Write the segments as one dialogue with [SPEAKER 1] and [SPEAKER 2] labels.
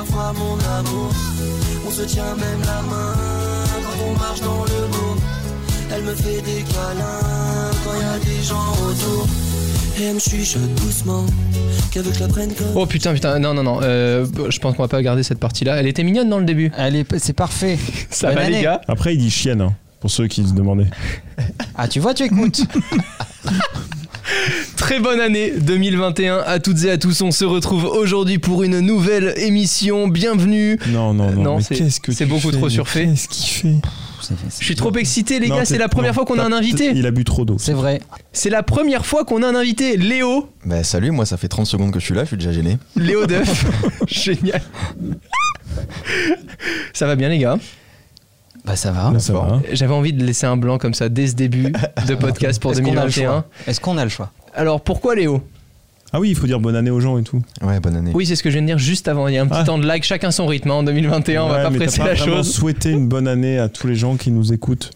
[SPEAKER 1] parfois mon amour. On se tient même la main quand on marche dans le bourg. Elle me fait des câlins quand y a des gens autour. Et elle me chuchote doucement qu'elle veut que je la prenne comme.
[SPEAKER 2] Oh putain, putain, non, non, non. euh, je pense qu'on va pas garder cette partie-là. Elle était mignonne dans le début.
[SPEAKER 3] C'est parfait.
[SPEAKER 2] Ça
[SPEAKER 3] Bonne
[SPEAKER 2] va, les gars
[SPEAKER 4] Après, il dit chienne, hein, pour ceux qui se demandaient.
[SPEAKER 3] Ah, tu vois, tu écoutes.
[SPEAKER 2] Très bonne année 2021 à toutes et à tous. On se retrouve aujourd'hui pour une nouvelle émission. Bienvenue.
[SPEAKER 4] Non, non, non.
[SPEAKER 2] non,
[SPEAKER 4] mais
[SPEAKER 2] c'est-
[SPEAKER 4] qu'est-ce que
[SPEAKER 2] c'est
[SPEAKER 4] tu
[SPEAKER 2] beaucoup
[SPEAKER 4] fais,
[SPEAKER 2] trop surfait.
[SPEAKER 4] Qu'est-ce qu'il fait
[SPEAKER 2] Je suis trop excité, les
[SPEAKER 4] Non,
[SPEAKER 2] gars. C'est la première
[SPEAKER 4] non,
[SPEAKER 2] fois qu'on a un invité.
[SPEAKER 4] Il a bu trop d'eau.
[SPEAKER 3] C'est vrai.
[SPEAKER 2] C'est la première fois qu'on a un invité. Léo.
[SPEAKER 5] Bah salut, moi ça fait 30 secondes que je suis là, je suis déjà gêné.
[SPEAKER 2] Léo Duff. Génial. Ça va bien, les gars?
[SPEAKER 3] Bah, ça va.
[SPEAKER 4] Ça va.
[SPEAKER 2] J'avais envie de laisser un blanc comme ça dès ce début de podcast pour
[SPEAKER 3] Est-ce qu'on a le
[SPEAKER 2] 2021.
[SPEAKER 3] choix Est-ce qu'on a le choix
[SPEAKER 2] Alors pourquoi Léo?
[SPEAKER 4] Ah oui, il faut dire bonne année aux gens et tout.
[SPEAKER 5] Ouais, bonne année.
[SPEAKER 2] Oui, c'est ce que je viens de dire juste avant. Il y a un petit
[SPEAKER 4] Ah.
[SPEAKER 2] temps de like, chacun son rythme. hein. En 2021, on va
[SPEAKER 4] Ouais,
[SPEAKER 2] pas
[SPEAKER 4] mais
[SPEAKER 2] presser
[SPEAKER 4] t'as pas
[SPEAKER 2] la
[SPEAKER 4] vraiment
[SPEAKER 2] chose.
[SPEAKER 4] souhaité une bonne année à tous les gens qui nous écoutent.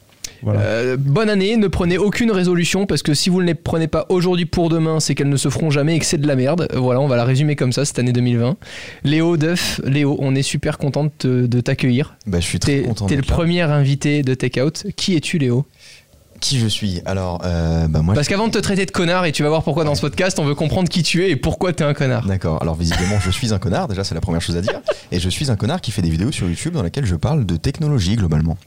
[SPEAKER 4] Voilà.
[SPEAKER 2] Euh, bonne année, ne prenez aucune résolution parce que si vous ne les prenez pas aujourd'hui pour demain, c'est qu'elles ne se feront jamais et que c'est de la merde. Voilà, on va la résumer comme ça cette année 2020. Léo Duff, Léo, on est super content de, t'accueillir.
[SPEAKER 5] Bah je suis très content
[SPEAKER 2] t'es le
[SPEAKER 5] là.
[SPEAKER 2] premier invité de Take Out. Qui es-tu, Léo?
[SPEAKER 5] Qui je suis? Alors, euh, bah moi...
[SPEAKER 2] Parce qu'avant de te traiter de connard, et tu vas voir pourquoi dans ce podcast, on veut comprendre qui tu es et pourquoi t'es un connard.
[SPEAKER 5] D'accord, alors visiblement je suis un connard, déjà c'est la première chose à dire. Et je suis un connard qui fait des vidéos sur YouTube dans lesquelles je parle de technologie globalement.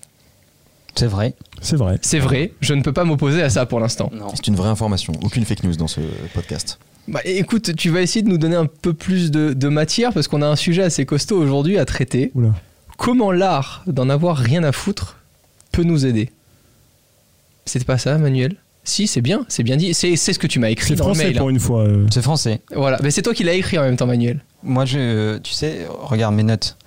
[SPEAKER 3] C'est vrai.
[SPEAKER 4] C'est vrai.
[SPEAKER 2] C'est vrai, je ne peux pas m'opposer à ça pour l'instant.
[SPEAKER 3] Non.
[SPEAKER 5] C'est une vraie information, aucune fake news dans ce podcast.
[SPEAKER 2] Bah, écoute, tu vas essayer de nous donner un peu plus de, de matière parce qu'on a un sujet assez costaud aujourd'hui à traiter.
[SPEAKER 4] Oula.
[SPEAKER 2] Comment l'art d'en avoir rien à foutre peut nous aider? C'était pas ça, Manuel? Si, c'est bien, c'est bien dit. C'est c'est ce que tu m'as écrit
[SPEAKER 4] C'est
[SPEAKER 2] dans le
[SPEAKER 4] français
[SPEAKER 2] mail.
[SPEAKER 4] pour
[SPEAKER 2] hein.
[SPEAKER 4] une fois. euh.
[SPEAKER 3] C'est français.
[SPEAKER 2] Voilà, mais c'est toi qui l'as écrit en même temps, Manuel.
[SPEAKER 3] Moi, je, tu sais, regarde mes notes.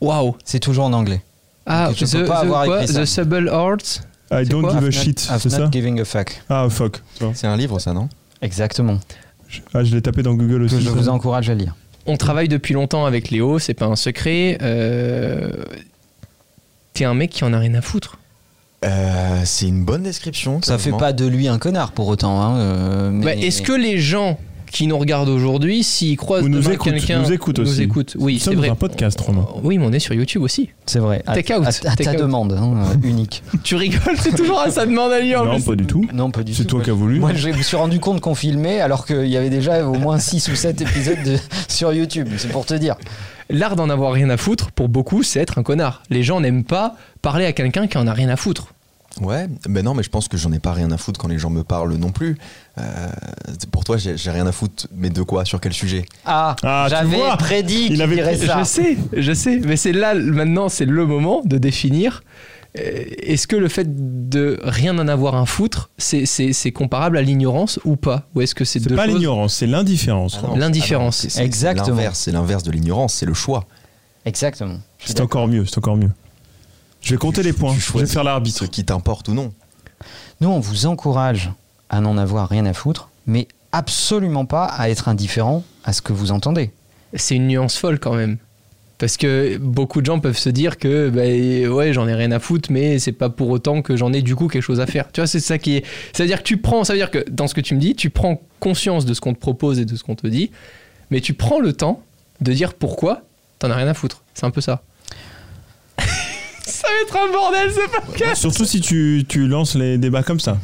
[SPEAKER 2] Waouh
[SPEAKER 3] C'est toujours en anglais.
[SPEAKER 2] Ah,
[SPEAKER 3] Donc, je
[SPEAKER 2] the,
[SPEAKER 3] peux pas
[SPEAKER 2] the
[SPEAKER 3] avoir
[SPEAKER 2] quoi?
[SPEAKER 3] écrit ça.
[SPEAKER 2] The Subtle Arts
[SPEAKER 4] I don't give a shit, c'est ça?
[SPEAKER 3] not giving a fuck.
[SPEAKER 4] Ah, fuck. tu.
[SPEAKER 5] C'est un livre ça, non?
[SPEAKER 3] Exactement.
[SPEAKER 4] Je- Ah, je l'ai tapé dans Google aussi.
[SPEAKER 3] Que je vous encourage à lire.
[SPEAKER 2] On travaille depuis longtemps avec Léo, c'est pas un secret. Euh, T'es un mec qui en a rien à foutre.
[SPEAKER 5] Euh, C'est une bonne description.
[SPEAKER 3] Ça fait
[SPEAKER 5] clairement.
[SPEAKER 3] pas de lui un connard pour autant. Hein, euh, mais-
[SPEAKER 2] Bah, Est-ce que les gens qui nous regardent aujourd'hui, s'ils croisent
[SPEAKER 4] Ou nous
[SPEAKER 2] demain
[SPEAKER 4] écoutent,
[SPEAKER 2] quelqu'un
[SPEAKER 4] nous écoutent aussi.
[SPEAKER 2] écoutent. Oui,
[SPEAKER 4] Nous
[SPEAKER 2] c'est vrai.
[SPEAKER 4] un podcast, Romain.
[SPEAKER 2] Oui, mais on est sur YouTube aussi.
[SPEAKER 3] C'est vrai. À,
[SPEAKER 2] Take out,
[SPEAKER 3] à- à
[SPEAKER 2] take
[SPEAKER 3] ta
[SPEAKER 2] out.
[SPEAKER 3] demande, hein, euh, unique.
[SPEAKER 2] Tu rigoles, c'est toujours à ça demande à lui en
[SPEAKER 4] Non,
[SPEAKER 2] plus.
[SPEAKER 4] pas du tout.
[SPEAKER 3] Non, pas du tout.
[SPEAKER 4] C'est toi
[SPEAKER 3] Moi,
[SPEAKER 4] qui as voulu.
[SPEAKER 3] Moi, je me suis rendu compte qu'on filmait alors qu'il y avait déjà au moins 6 ou 7 épisodes de- sur YouTube. C'est pour te dire.
[SPEAKER 2] L'art d'en avoir rien à foutre, pour beaucoup, c'est être un connard. Les gens n'aiment pas parler à quelqu'un qui en a rien à foutre.
[SPEAKER 5] Ouais, mais non, mais je pense que j'en ai pas rien à foutre quand les gens me parlent non plus. Euh, pour toi, j'ai rien à foutre, mais de quoi Sur quel sujet?
[SPEAKER 3] Ah,
[SPEAKER 4] Ah,
[SPEAKER 3] j'avais prédit
[SPEAKER 4] il
[SPEAKER 3] qu'il
[SPEAKER 4] avait
[SPEAKER 3] dirait ça.
[SPEAKER 2] Je sais, je sais, mais c'est là, maintenant, c'est le moment de définir. euh, Est-ce que le fait de rien en avoir un foutre, c'est- comparable à l'ignorance ou pas? Ou est-ce que c'est deux
[SPEAKER 4] pas l'ignorance, c'est l'indifférence.
[SPEAKER 5] Ah
[SPEAKER 2] L'indifférence.
[SPEAKER 5] ah
[SPEAKER 3] Exactement.
[SPEAKER 5] C'est l'inverse, c'est l'inverse de l'ignorance, c'est le choix.
[SPEAKER 3] Exactement.
[SPEAKER 4] C'est encore mieux, c'est encore mieux. Je vais compter les points,
[SPEAKER 5] Tu
[SPEAKER 4] je vais faire l'arbitre.
[SPEAKER 5] Ce qui t'importe ou non.
[SPEAKER 3] Nous, on vous encourage à n'en avoir rien à foutre, mais absolument pas à être indifférent à ce que vous entendez.
[SPEAKER 2] C'est une nuance folle quand même. Parce que beaucoup de gens peuvent se dire que bah, ouais j'en ai rien à foutre mais c'est pas pour autant que j'en ai du coup quelque chose à faire. Tu vois c'est ça qui est. C'est à dire que tu prends, ça veut dire que dans ce que tu me dis, tu prends conscience de ce qu'on te propose et de ce qu'on te dit, mais tu prends le temps de dire pourquoi t'en as rien à foutre. C'est un peu ça. Ça va être un bordel ce podcast.
[SPEAKER 4] Surtout si tu, tu lances les débats comme ça.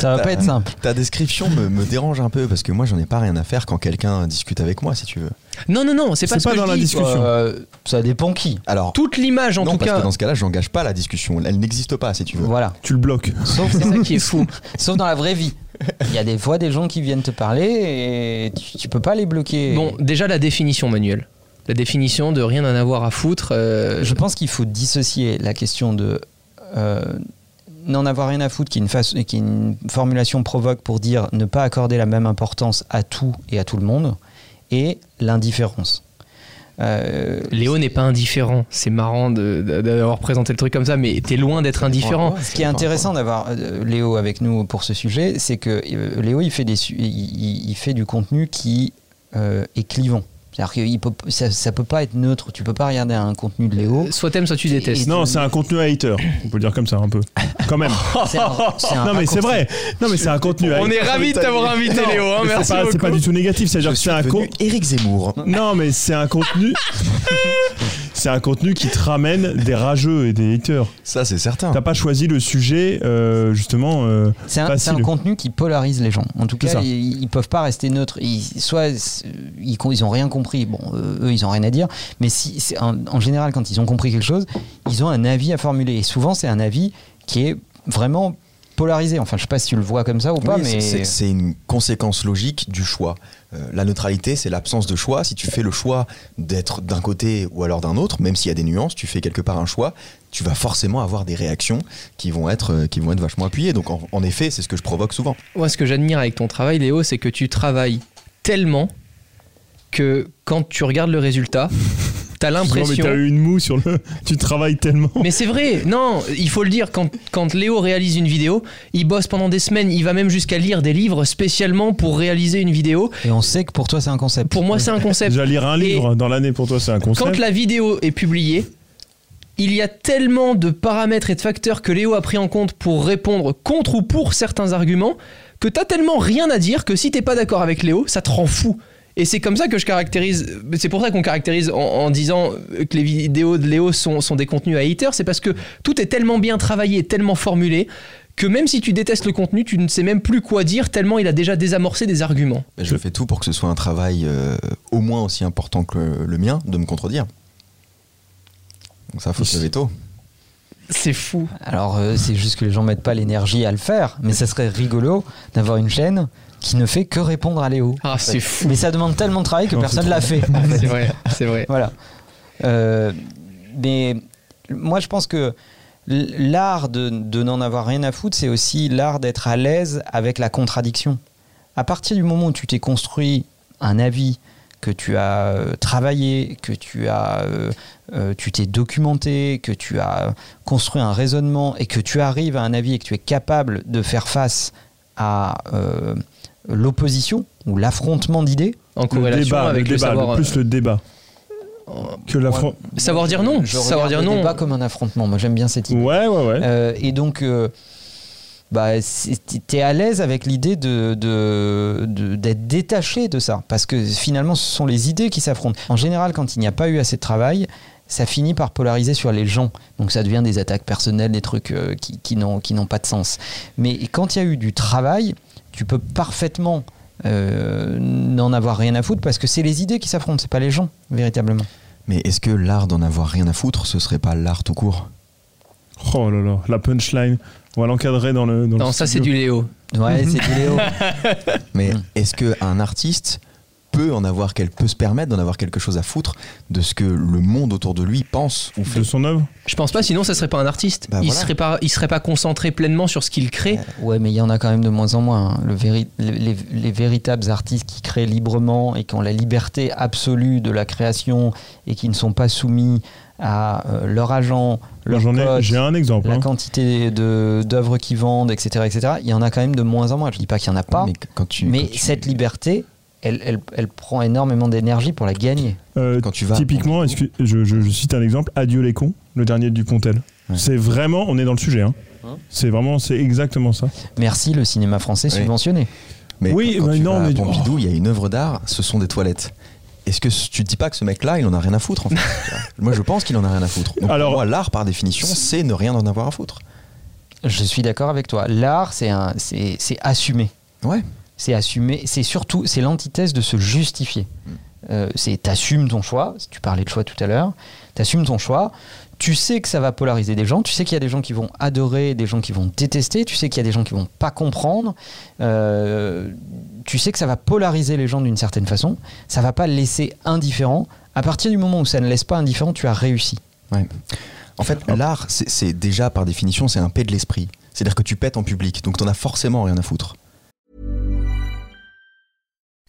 [SPEAKER 3] Ça va pas être simple.
[SPEAKER 5] Ta description me, me dérange un peu parce que moi j'en ai pas rien à faire quand quelqu'un discute avec moi si tu veux.
[SPEAKER 2] Non non non c'est pas
[SPEAKER 4] C'est
[SPEAKER 2] ce
[SPEAKER 4] pas
[SPEAKER 2] que
[SPEAKER 4] dans
[SPEAKER 2] je
[SPEAKER 4] la
[SPEAKER 2] dis.
[SPEAKER 4] discussion.
[SPEAKER 3] Euh, ça dépend qui.
[SPEAKER 5] Alors,
[SPEAKER 2] Toute l'image en
[SPEAKER 5] non,
[SPEAKER 2] tout
[SPEAKER 5] parce
[SPEAKER 2] cas.
[SPEAKER 5] que dans ce cas-là, j'engage pas la discussion. Elle n'existe pas si tu veux.
[SPEAKER 3] Voilà.
[SPEAKER 4] Tu le bloques.
[SPEAKER 3] Sauf,
[SPEAKER 2] C'est ça qui est fou.
[SPEAKER 3] sauf dans la vraie vie. Il y a des fois des gens qui viennent te parler et tu, tu peux pas les bloquer.
[SPEAKER 2] Bon déjà la définition Manuel. La définition de rien en avoir à foutre. euh,
[SPEAKER 3] Je pense qu'il faut dissocier la question de euh, n'en avoir rien à foutre, qui est, une face- qui est une formulation provoque pour dire ne pas accorder la même importance à tout et à tout le monde, et l'indifférence. Euh,
[SPEAKER 2] Léo n'est pas indifférent. C'est marrant d'avoir présenté le truc comme ça, mais t'es loin d'être indifférent.
[SPEAKER 3] Ce qui est intéressant d'avoir Léo avec nous pour ce sujet, c'est que Léo il fait, des su- il, il- il fait du contenu qui euh, est clivant. C'est-à-dire que il peut, ça, ça peut pas être neutre. Tu peux pas regarder un contenu de Léo.
[SPEAKER 2] Soit t'aimes, soit tu détestes.
[SPEAKER 4] Non, c'est un contenu hater. On peut le dire comme ça un peu. Quand même.
[SPEAKER 3] Un- un
[SPEAKER 4] Non mais c'est vrai. Non mais c'est un contenu
[SPEAKER 2] On
[SPEAKER 4] hater.
[SPEAKER 2] est ravis de t'avoir invité, Léo. hein, merci
[SPEAKER 4] c'est pas, c'est
[SPEAKER 2] beaucoup.
[SPEAKER 4] pas du tout négatif. C'est-à-dire que c'est un
[SPEAKER 5] devenu
[SPEAKER 4] con.
[SPEAKER 5] Éric Zemmour.
[SPEAKER 4] Non mais c'est un contenu. c'est un contenu qui te ramène des rageux et des haters.
[SPEAKER 5] Ça, c'est certain.
[SPEAKER 4] T'as pas choisi le sujet euh, justement. euh,
[SPEAKER 3] C'est un, un contenu qui polarise les gens. En tout cas, ils, ils peuvent pas rester neutres. Ils, soit ils, ils ont rien compris. Bon, euh, eux, ils ont rien à dire. Mais si, c'est en, général, quand ils ont compris quelque chose, ils ont un avis à formuler. Et souvent, c'est un avis qui est vraiment polarisé. Enfin, je sais pas si tu le vois comme ça ou pas, mais
[SPEAKER 5] c'est une conséquence logique du choix. Euh, la neutralité, c'est l'absence de choix. Si tu fais le choix d'être d'un côté ou alors d'un autre, même s'il y a des nuances, tu fais quelque part un choix, tu vas forcément avoir des réactions qui vont être, euh, qui vont être vachement appuyées. Donc en, en effet, c'est ce que je provoque souvent.
[SPEAKER 2] Moi, ce que j'admire avec ton travail, Léo, c'est que tu travailles tellement que quand tu regardes le résultat, t'as
[SPEAKER 4] Non mais
[SPEAKER 2] l'impression.
[SPEAKER 4] t'as eu une moue sur le. Tu travailles tellement.
[SPEAKER 2] Mais c'est vrai, non, il faut le dire, quand, quand Léo réalise une vidéo, il bosse pendant des semaines, il va même jusqu'à lire des livres spécialement pour réaliser une vidéo.
[SPEAKER 3] et on sait que pour toi, c'est un concept.
[SPEAKER 2] Pour moi, c'est un concept.
[SPEAKER 4] Déjà lire un
[SPEAKER 2] Et
[SPEAKER 4] livre dans l'année pour toi c'est un concept.
[SPEAKER 2] Quand la vidéo est publiée, il y a tellement de paramètres et de facteurs que Léo a pris en compte pour répondre contre ou pour certains arguments que t'as tellement rien à dire que si t'es pas d'accord avec Léo, ça te rend fou. Et c'est comme ça que je caractérise. C'est pour ça qu'on caractérise en, en disant que les vidéos de Léo sont, sont des contenus à haters. C'est parce que tout est tellement bien travaillé, tellement formulé que même si tu détestes le contenu, tu ne sais même plus quoi dire tellement il a déjà désamorcé des arguments.
[SPEAKER 5] Mais je fais tout pour que ce soit un travail euh, au moins aussi important que le, le mien de me contredire. Donc ça, faut se lever tôt.
[SPEAKER 2] C'est fou.
[SPEAKER 3] Alors, euh, c'est juste que les gens mettent pas l'énergie à le faire. Mais ça serait rigolo d'avoir une chaîne qui ne fait que répondre à Léo.
[SPEAKER 2] Ah, c'est fou.
[SPEAKER 3] Mais ça demande tellement de travail que
[SPEAKER 4] Non,
[SPEAKER 3] personne
[SPEAKER 4] c'est
[SPEAKER 3] l'a fait. fait.
[SPEAKER 2] C'est vrai, c'est vrai.
[SPEAKER 3] Voilà. Euh, mais moi, je pense que l'art de, de n'en avoir rien à foutre, c'est aussi l'art d'être à l'aise avec la contradiction. À partir du moment où tu t'es construit un avis, que tu as euh, travaillé, que tu as, euh, euh, tu t'es documenté, que tu as construit un raisonnement et que tu arrives à un avis et que tu es capable de faire face à euh, l'opposition ou l'affrontement d'idées,
[SPEAKER 2] En
[SPEAKER 4] le
[SPEAKER 2] corrélation
[SPEAKER 4] débat,
[SPEAKER 2] avec
[SPEAKER 4] le, débat,
[SPEAKER 2] savoir.
[SPEAKER 4] le plus le débat. que la
[SPEAKER 3] Ouais.
[SPEAKER 2] Savoir dire non,
[SPEAKER 3] Je
[SPEAKER 2] savoir dire
[SPEAKER 3] le
[SPEAKER 2] non.
[SPEAKER 3] débat comme un affrontement. Moi, j'aime bien cette idée.
[SPEAKER 4] Ouais, ouais, ouais.
[SPEAKER 3] Euh, et donc, euh, bah, t'es à l'aise avec l'idée de, d'être détaché de ça. Parce que finalement, ce sont les idées qui s'affrontent. En général, quand il n'y a pas eu assez de travail, ça finit par polariser sur les gens. Donc ça devient des attaques personnelles, des trucs euh, qui, qui n'ont, qui n'ont pas de sens. Mais quand il y a eu du travail, tu peux parfaitement euh, n'en avoir rien à foutre parce que c'est les idées qui s'affrontent, c'est pas les gens, véritablement.
[SPEAKER 5] Mais est-ce que l'art d'en avoir rien à foutre, ce serait pas l'art tout court?
[SPEAKER 4] Oh là là, la punchline. On va l'encadrer dans le. Dans
[SPEAKER 2] Non,
[SPEAKER 4] le
[SPEAKER 2] ça c'est du Léo.
[SPEAKER 3] Ouais, c'est du Léo.
[SPEAKER 5] Mais est-ce qu'un artiste peut en avoir quel- peut se permettre d'en avoir quelque chose à foutre de ce que le monde autour de lui pense ou fait
[SPEAKER 4] De son œuvre
[SPEAKER 2] Je pense pas, sinon ça serait pas un artiste.
[SPEAKER 5] Bah
[SPEAKER 2] il
[SPEAKER 5] voilà.
[SPEAKER 2] serait pas, il serait pas concentré pleinement sur ce qu'il crée.
[SPEAKER 3] Ouais, mais il y en a quand même de moins en moins. hein. Le véri- les, les- les véritables artistes qui créent librement et qui ont la liberté absolue de la création et qui ne sont pas soumis à euh, leur agent, leur
[SPEAKER 4] J'en ai,
[SPEAKER 3] pote,
[SPEAKER 4] j'ai un exemple.
[SPEAKER 3] la
[SPEAKER 4] hein.
[SPEAKER 3] quantité de- d'œuvres qu'ils vendent, etc., etc. Il y en a quand même de moins en moins. Je dis pas qu'il y en a pas,
[SPEAKER 5] Mais
[SPEAKER 3] mais,
[SPEAKER 5] quand tu, quand tu-
[SPEAKER 3] cette liberté, elle, elle- elle prend énormément d'énergie pour la gagner.
[SPEAKER 4] Euh,
[SPEAKER 5] quand tu vas
[SPEAKER 4] typiquement, excuse- je, je- je cite un exemple Adieu les cons, le dernier du Pontel.
[SPEAKER 5] Ouais.
[SPEAKER 4] C'est vraiment, on est dans le sujet. hein. C'est vraiment, c'est exactement ça.
[SPEAKER 3] Merci le cinéma français
[SPEAKER 5] Oui.
[SPEAKER 3] subventionné.
[SPEAKER 5] Mais
[SPEAKER 4] Oui,
[SPEAKER 5] quand
[SPEAKER 4] bah
[SPEAKER 5] tu
[SPEAKER 4] non,
[SPEAKER 5] vas à
[SPEAKER 4] mais-
[SPEAKER 5] Pompidou, il y a une œuvre d'art, ce sont des toilettes. Est-ce que tu te dis pas que ce mec-là, il en a rien à foutre en fait Moi, je pense qu'il en a rien à foutre. Donc,
[SPEAKER 4] Alors-
[SPEAKER 5] pour moi, l'art, par définition, c'est ne rien en avoir à foutre.
[SPEAKER 3] Je suis d'accord avec toi. L'art, c'est un- c'est c'est assumer.
[SPEAKER 5] Ouais.
[SPEAKER 3] C'est assumer, c'est surtout, c'est l'antithèse de se justifier. Euh, c'est t'assumes ton choix, tu parlais de choix tout à l'heure, t'assumes ton choix, tu sais que ça va polariser des gens, tu sais qu'il y a des gens qui vont adorer, des gens qui vont détester, tu sais qu'il y a des gens qui vont pas comprendre, euh, tu sais que ça va polariser les gens d'une certaine façon, ça va pas laisser indifférent. À partir du moment où ça ne laisse pas indifférent, tu as réussi.
[SPEAKER 5] En fait, l'art, c'est c'est déjà, par définition, c'est un paix de l'esprit. C'est-à-dire que tu pètes en public, donc t'en as forcément rien à foutre.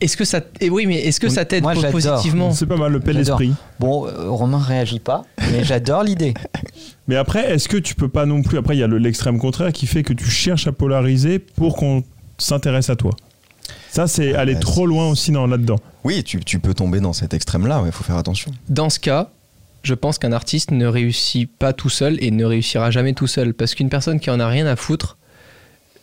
[SPEAKER 2] Est-ce que ça. Et oui, mais est-ce que ça t'aide positivement?
[SPEAKER 4] C'est pas mal le pelle
[SPEAKER 3] J'adore.
[SPEAKER 4] l'esprit.
[SPEAKER 3] Bon, euh, Romain réagit pas, mais j'adore l'idée.
[SPEAKER 4] Mais après, est-ce que tu peux pas non plus. Après, il y a le- l'extrême contraire qui fait que tu cherches à polariser pour qu'on s'intéresse à toi? Ça, c'est aller
[SPEAKER 5] Ouais,
[SPEAKER 4] trop loin aussi dans, là-dedans.
[SPEAKER 5] Oui, tu, tu peux tomber dans cet extrême-là, il faut faire attention.
[SPEAKER 2] Dans ce cas, je pense qu'un artiste ne réussit pas tout seul et ne réussira jamais tout seul. Parce qu'une personne qui en a rien à foutre,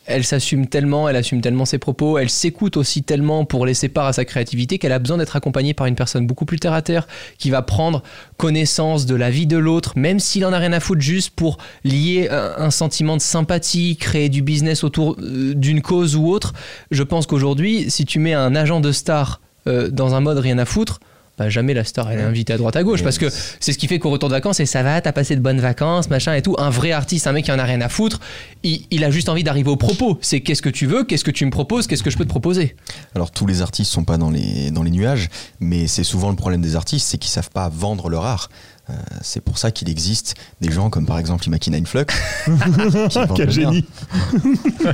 [SPEAKER 2] elle s'assume tellement, elle assume tellement ses propos, elle s'écoute aussi tellement pour laisser part à sa créativité qu'elle a besoin d'être accompagnée par une personne beaucoup plus terre à terre qui va prendre connaissance de la vie de l'autre, même s'il en a rien à foutre, juste pour lier un, un sentiment de sympathie, créer du business autour euh, d'une cause ou autre. Je pense qu'aujourd'hui, si tu mets un agent de star euh, dans un mode rien à foutre, bah, jamais la star elle est invitée à droite à gauche parce que c'est ce qui fait qu'au retour de vacances et ça va t'as passé de bonnes vacances machin et tout un vrai artiste un mec qui en a rien à foutre il, il a juste envie d'arriver au propos c'est qu'est-ce que tu veux qu'est-ce que tu me proposes qu'est-ce que je peux te proposer?
[SPEAKER 5] Alors tous les artistes sont pas dans les, dans les nuages, mais c'est souvent le problème des artistes, c'est qu'ils savent pas vendre leur art. Euh, c'est pour ça qu'il existe des gens comme par exemple Imakina Influx.
[SPEAKER 4] Quel génie.
[SPEAKER 2] il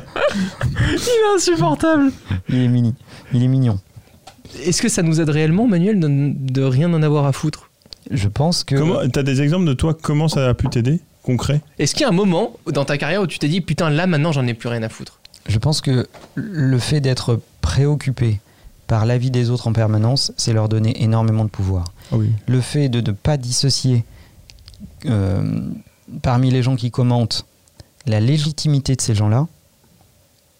[SPEAKER 2] est insupportable
[SPEAKER 3] Il est mini, il est mignon.
[SPEAKER 2] Est-ce que ça nous aide réellement Manuel de, de rien en avoir à foutre
[SPEAKER 3] Je pense que
[SPEAKER 4] Comment, t'as des exemples de toi Comment ça a pu t'aider Concret?
[SPEAKER 2] Est-ce qu'il y a un moment dans ta carrière où tu t'es dit putain là maintenant j'en ai plus rien à foutre?
[SPEAKER 3] Je pense que le fait d'être préoccupé par la vie des autres en permanence, c'est leur donner énormément de pouvoir.
[SPEAKER 4] Ah oui.
[SPEAKER 3] le fait de ne pas dissocier euh, parmi les gens qui commentent la légitimité de ces gens-là,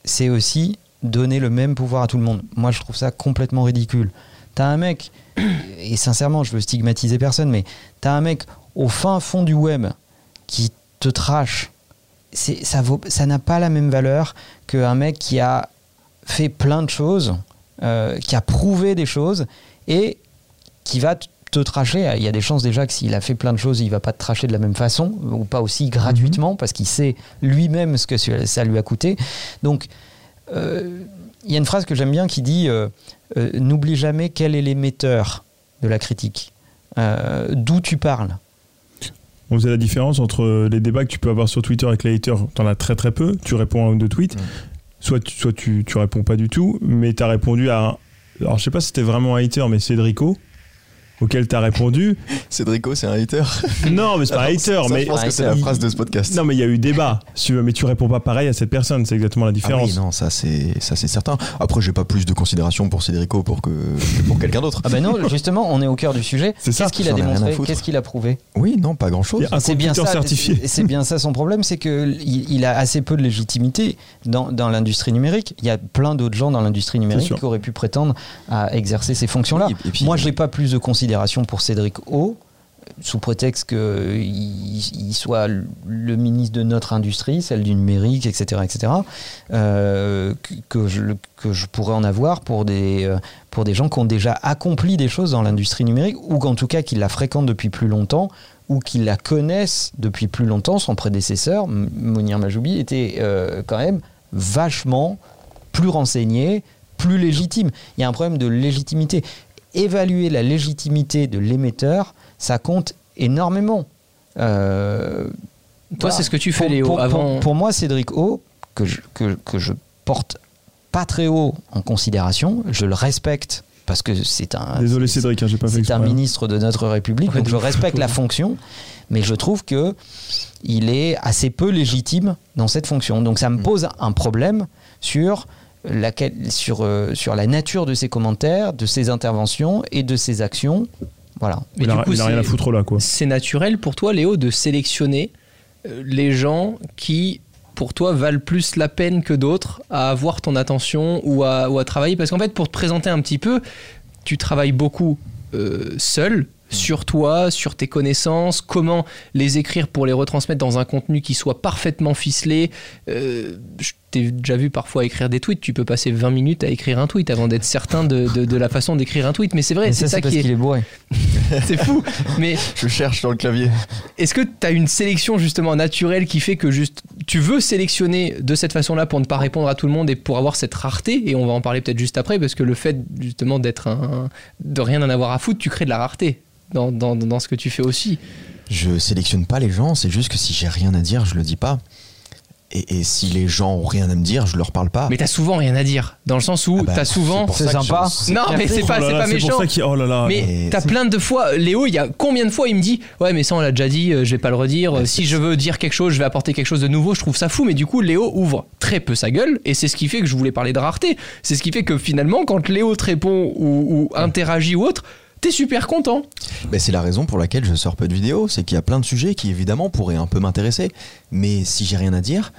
[SPEAKER 3] c'est aussi donner le même pouvoir à tout le monde. Moi, je trouve ça complètement ridicule. T'as un mec, et sincèrement, je veux stigmatiser personne, mais t'as un mec au fin fond du web qui te trash. Ça vaut- ça n'a pas la même valeur qu'un mec qui a fait plein de choses, euh, qui a prouvé des choses et qui va te tracher. Il y a des chances déjà que s'il a fait plein de choses, il va pas te tracher de la même façon ou pas aussi gratuitement parce qu'il sait lui-même ce que ça lui a coûté. Donc, il y a une phrase que j'aime bien qui dit euh, euh, N'oublie jamais quel est l'émetteur de la critique. Euh, D'où tu parles.
[SPEAKER 4] On faisait la différence entre les débats que tu peux avoir sur Twitter avec les haters, t'en as très très peu, tu réponds à un ou deux tweets,
[SPEAKER 5] Mm.
[SPEAKER 4] soit, tu, soit tu, tu réponds pas du tout, mais t'as répondu à un... Alors je sais pas si c'était vraiment un hater, mais Cédrico, auquel t'as répondu.
[SPEAKER 5] Cédrico, c'est un hater.
[SPEAKER 4] non, mais c'est pas un hater,
[SPEAKER 5] Ça,
[SPEAKER 4] mais...
[SPEAKER 5] je pense
[SPEAKER 3] Ah,
[SPEAKER 5] que c'est la
[SPEAKER 3] hater.
[SPEAKER 5] phrase de ce podcast.
[SPEAKER 4] Non, mais il y a eu débat, si tu veux, mais tu réponds pas pareil à cette personne, c'est exactement la
[SPEAKER 5] Ah
[SPEAKER 4] différence.
[SPEAKER 5] oui, non, ça c'est ça c'est certain. Après, j'ai pas plus de considération pour Cédrico pour que, que pour quelqu'un d'autre.
[SPEAKER 3] Ah ben non, justement, on est au cœur du sujet.
[SPEAKER 4] C'est ça,
[SPEAKER 3] Qu'est-ce qu'il a démontré. Qu'est-ce qu'il a prouvé?
[SPEAKER 5] Oui, non, pas grand chose.
[SPEAKER 3] C'est bien ça. C'est- bien ça son problème, c'est que il, il a assez peu de légitimité dans, dans l'industrie numérique. Il y a plein d'autres gens dans l'industrie numérique qui auraient pu prétendre à exercer ces fonctions-là.
[SPEAKER 5] Oui, et puis-
[SPEAKER 3] Moi, j'ai pas plus de considération pour Cédric O, sous prétexte qu'il il soit le- ministre de notre industrie, celle du numérique, etc., etc., euh, que, je, que je pourrais en avoir pour des, euh, pour des gens qui ont déjà accompli des choses dans l'industrie numérique, ou qu'en tout cas qui la fréquentent depuis plus longtemps, ou qui la connaissent depuis plus longtemps. Son prédécesseur, Mounir Majoubi, était euh, quand même vachement plus renseigné, plus légitime. Il y a un problème de légitimité. Évaluer la légitimité de l'émetteur, ça compte énormément. Euh,
[SPEAKER 2] Toi,
[SPEAKER 3] voilà.
[SPEAKER 2] c'est ce que tu fais, Léo,
[SPEAKER 3] pour,
[SPEAKER 2] avant-
[SPEAKER 3] pour- pour moi, Cédric O, que je, que, que je porte pas très haut en considération, je le respecte parce que c'est un.
[SPEAKER 4] Désolé Cédric, hein, j'ai pas fait
[SPEAKER 3] c'est un
[SPEAKER 4] exprès.
[SPEAKER 3] ministre de notre République,
[SPEAKER 2] Ouais,
[SPEAKER 3] donc je respecte la fonction, mais je trouve que il est assez peu légitime dans cette fonction. Donc ça me
[SPEAKER 2] Mm.
[SPEAKER 3] pose un problème sur laquelle, sur, euh, sur la nature de ses commentaires, de ses interventions et de ses actions. Voilà.
[SPEAKER 2] Mais
[SPEAKER 4] il,
[SPEAKER 2] du
[SPEAKER 4] a,
[SPEAKER 2] coup,
[SPEAKER 4] il a rien à
[SPEAKER 2] c'est-
[SPEAKER 4] foutre là, quoi.
[SPEAKER 2] C'est naturel pour toi, Léo, de sélectionner euh, les gens qui, pour toi, valent plus la peine que d'autres à avoir ton attention ou à, ou à travailler? Parce qu'en fait, pour te présenter un petit peu, tu travailles beaucoup euh, seul sur toi, sur tes connaissances, comment les écrire pour les retransmettre dans un contenu qui soit parfaitement ficelé. Euh, je t'ai déjà vu parfois écrire des tweets. Tu peux passer 20 minutes à écrire un tweet avant d'être certain de, de- de la façon d'écrire un tweet. Mais c'est vrai, c'est ça,
[SPEAKER 3] c'est parce
[SPEAKER 2] qui
[SPEAKER 3] qu'il
[SPEAKER 2] est.
[SPEAKER 3] est bourré.
[SPEAKER 2] C'est fou. Mais
[SPEAKER 5] Je cherche dans le clavier.
[SPEAKER 2] est-ce que tu as une sélection justement naturelle qui fait que juste tu veux sélectionner de cette façon-là pour ne pas répondre à tout le monde et pour avoir cette rareté? Et on va en parler peut-être juste après parce que le fait justement d'être un. de rien en avoir à foutre, tu crées de la rareté dans, dans, dans ce que tu fais aussi.
[SPEAKER 5] Je sélectionne pas les gens, c'est juste que si j'ai rien à dire, je le dis pas. Et, et si les gens ont rien à me dire, je leur parle pas.
[SPEAKER 2] Mais t'as souvent rien à dire. Dans le sens où
[SPEAKER 5] Ah bah,
[SPEAKER 2] t'as souvent.
[SPEAKER 3] C'est sympa.
[SPEAKER 5] je-
[SPEAKER 2] Non, mais c'est pas,
[SPEAKER 4] Oh là
[SPEAKER 2] c'est
[SPEAKER 4] là,
[SPEAKER 2] pas méchant.
[SPEAKER 4] pour ça qu'il. Oh là là.
[SPEAKER 2] Mais t'as plein de fois, Léo, il y a combien de fois il me dit Ouais, mais ça on l'a déjà dit, euh, je vais pas le redire.
[SPEAKER 5] Mais
[SPEAKER 2] si je veux dire quelque chose, je vais apporter quelque chose de nouveau. Je trouve ça fou, mais du coup, Léo ouvre très peu sa gueule et c'est ce qui fait que je voulais parler de rareté. C'est ce qui fait que finalement, quand Léo te répond ou, ou interagit ou autre, t'es super content.
[SPEAKER 5] Ben, c'est la raison pour laquelle je sors peu de vidéos, c'est qu'il y a plein de sujets qui évidemment pourraient un peu m'intéresser, mais si j'ai rien à dire,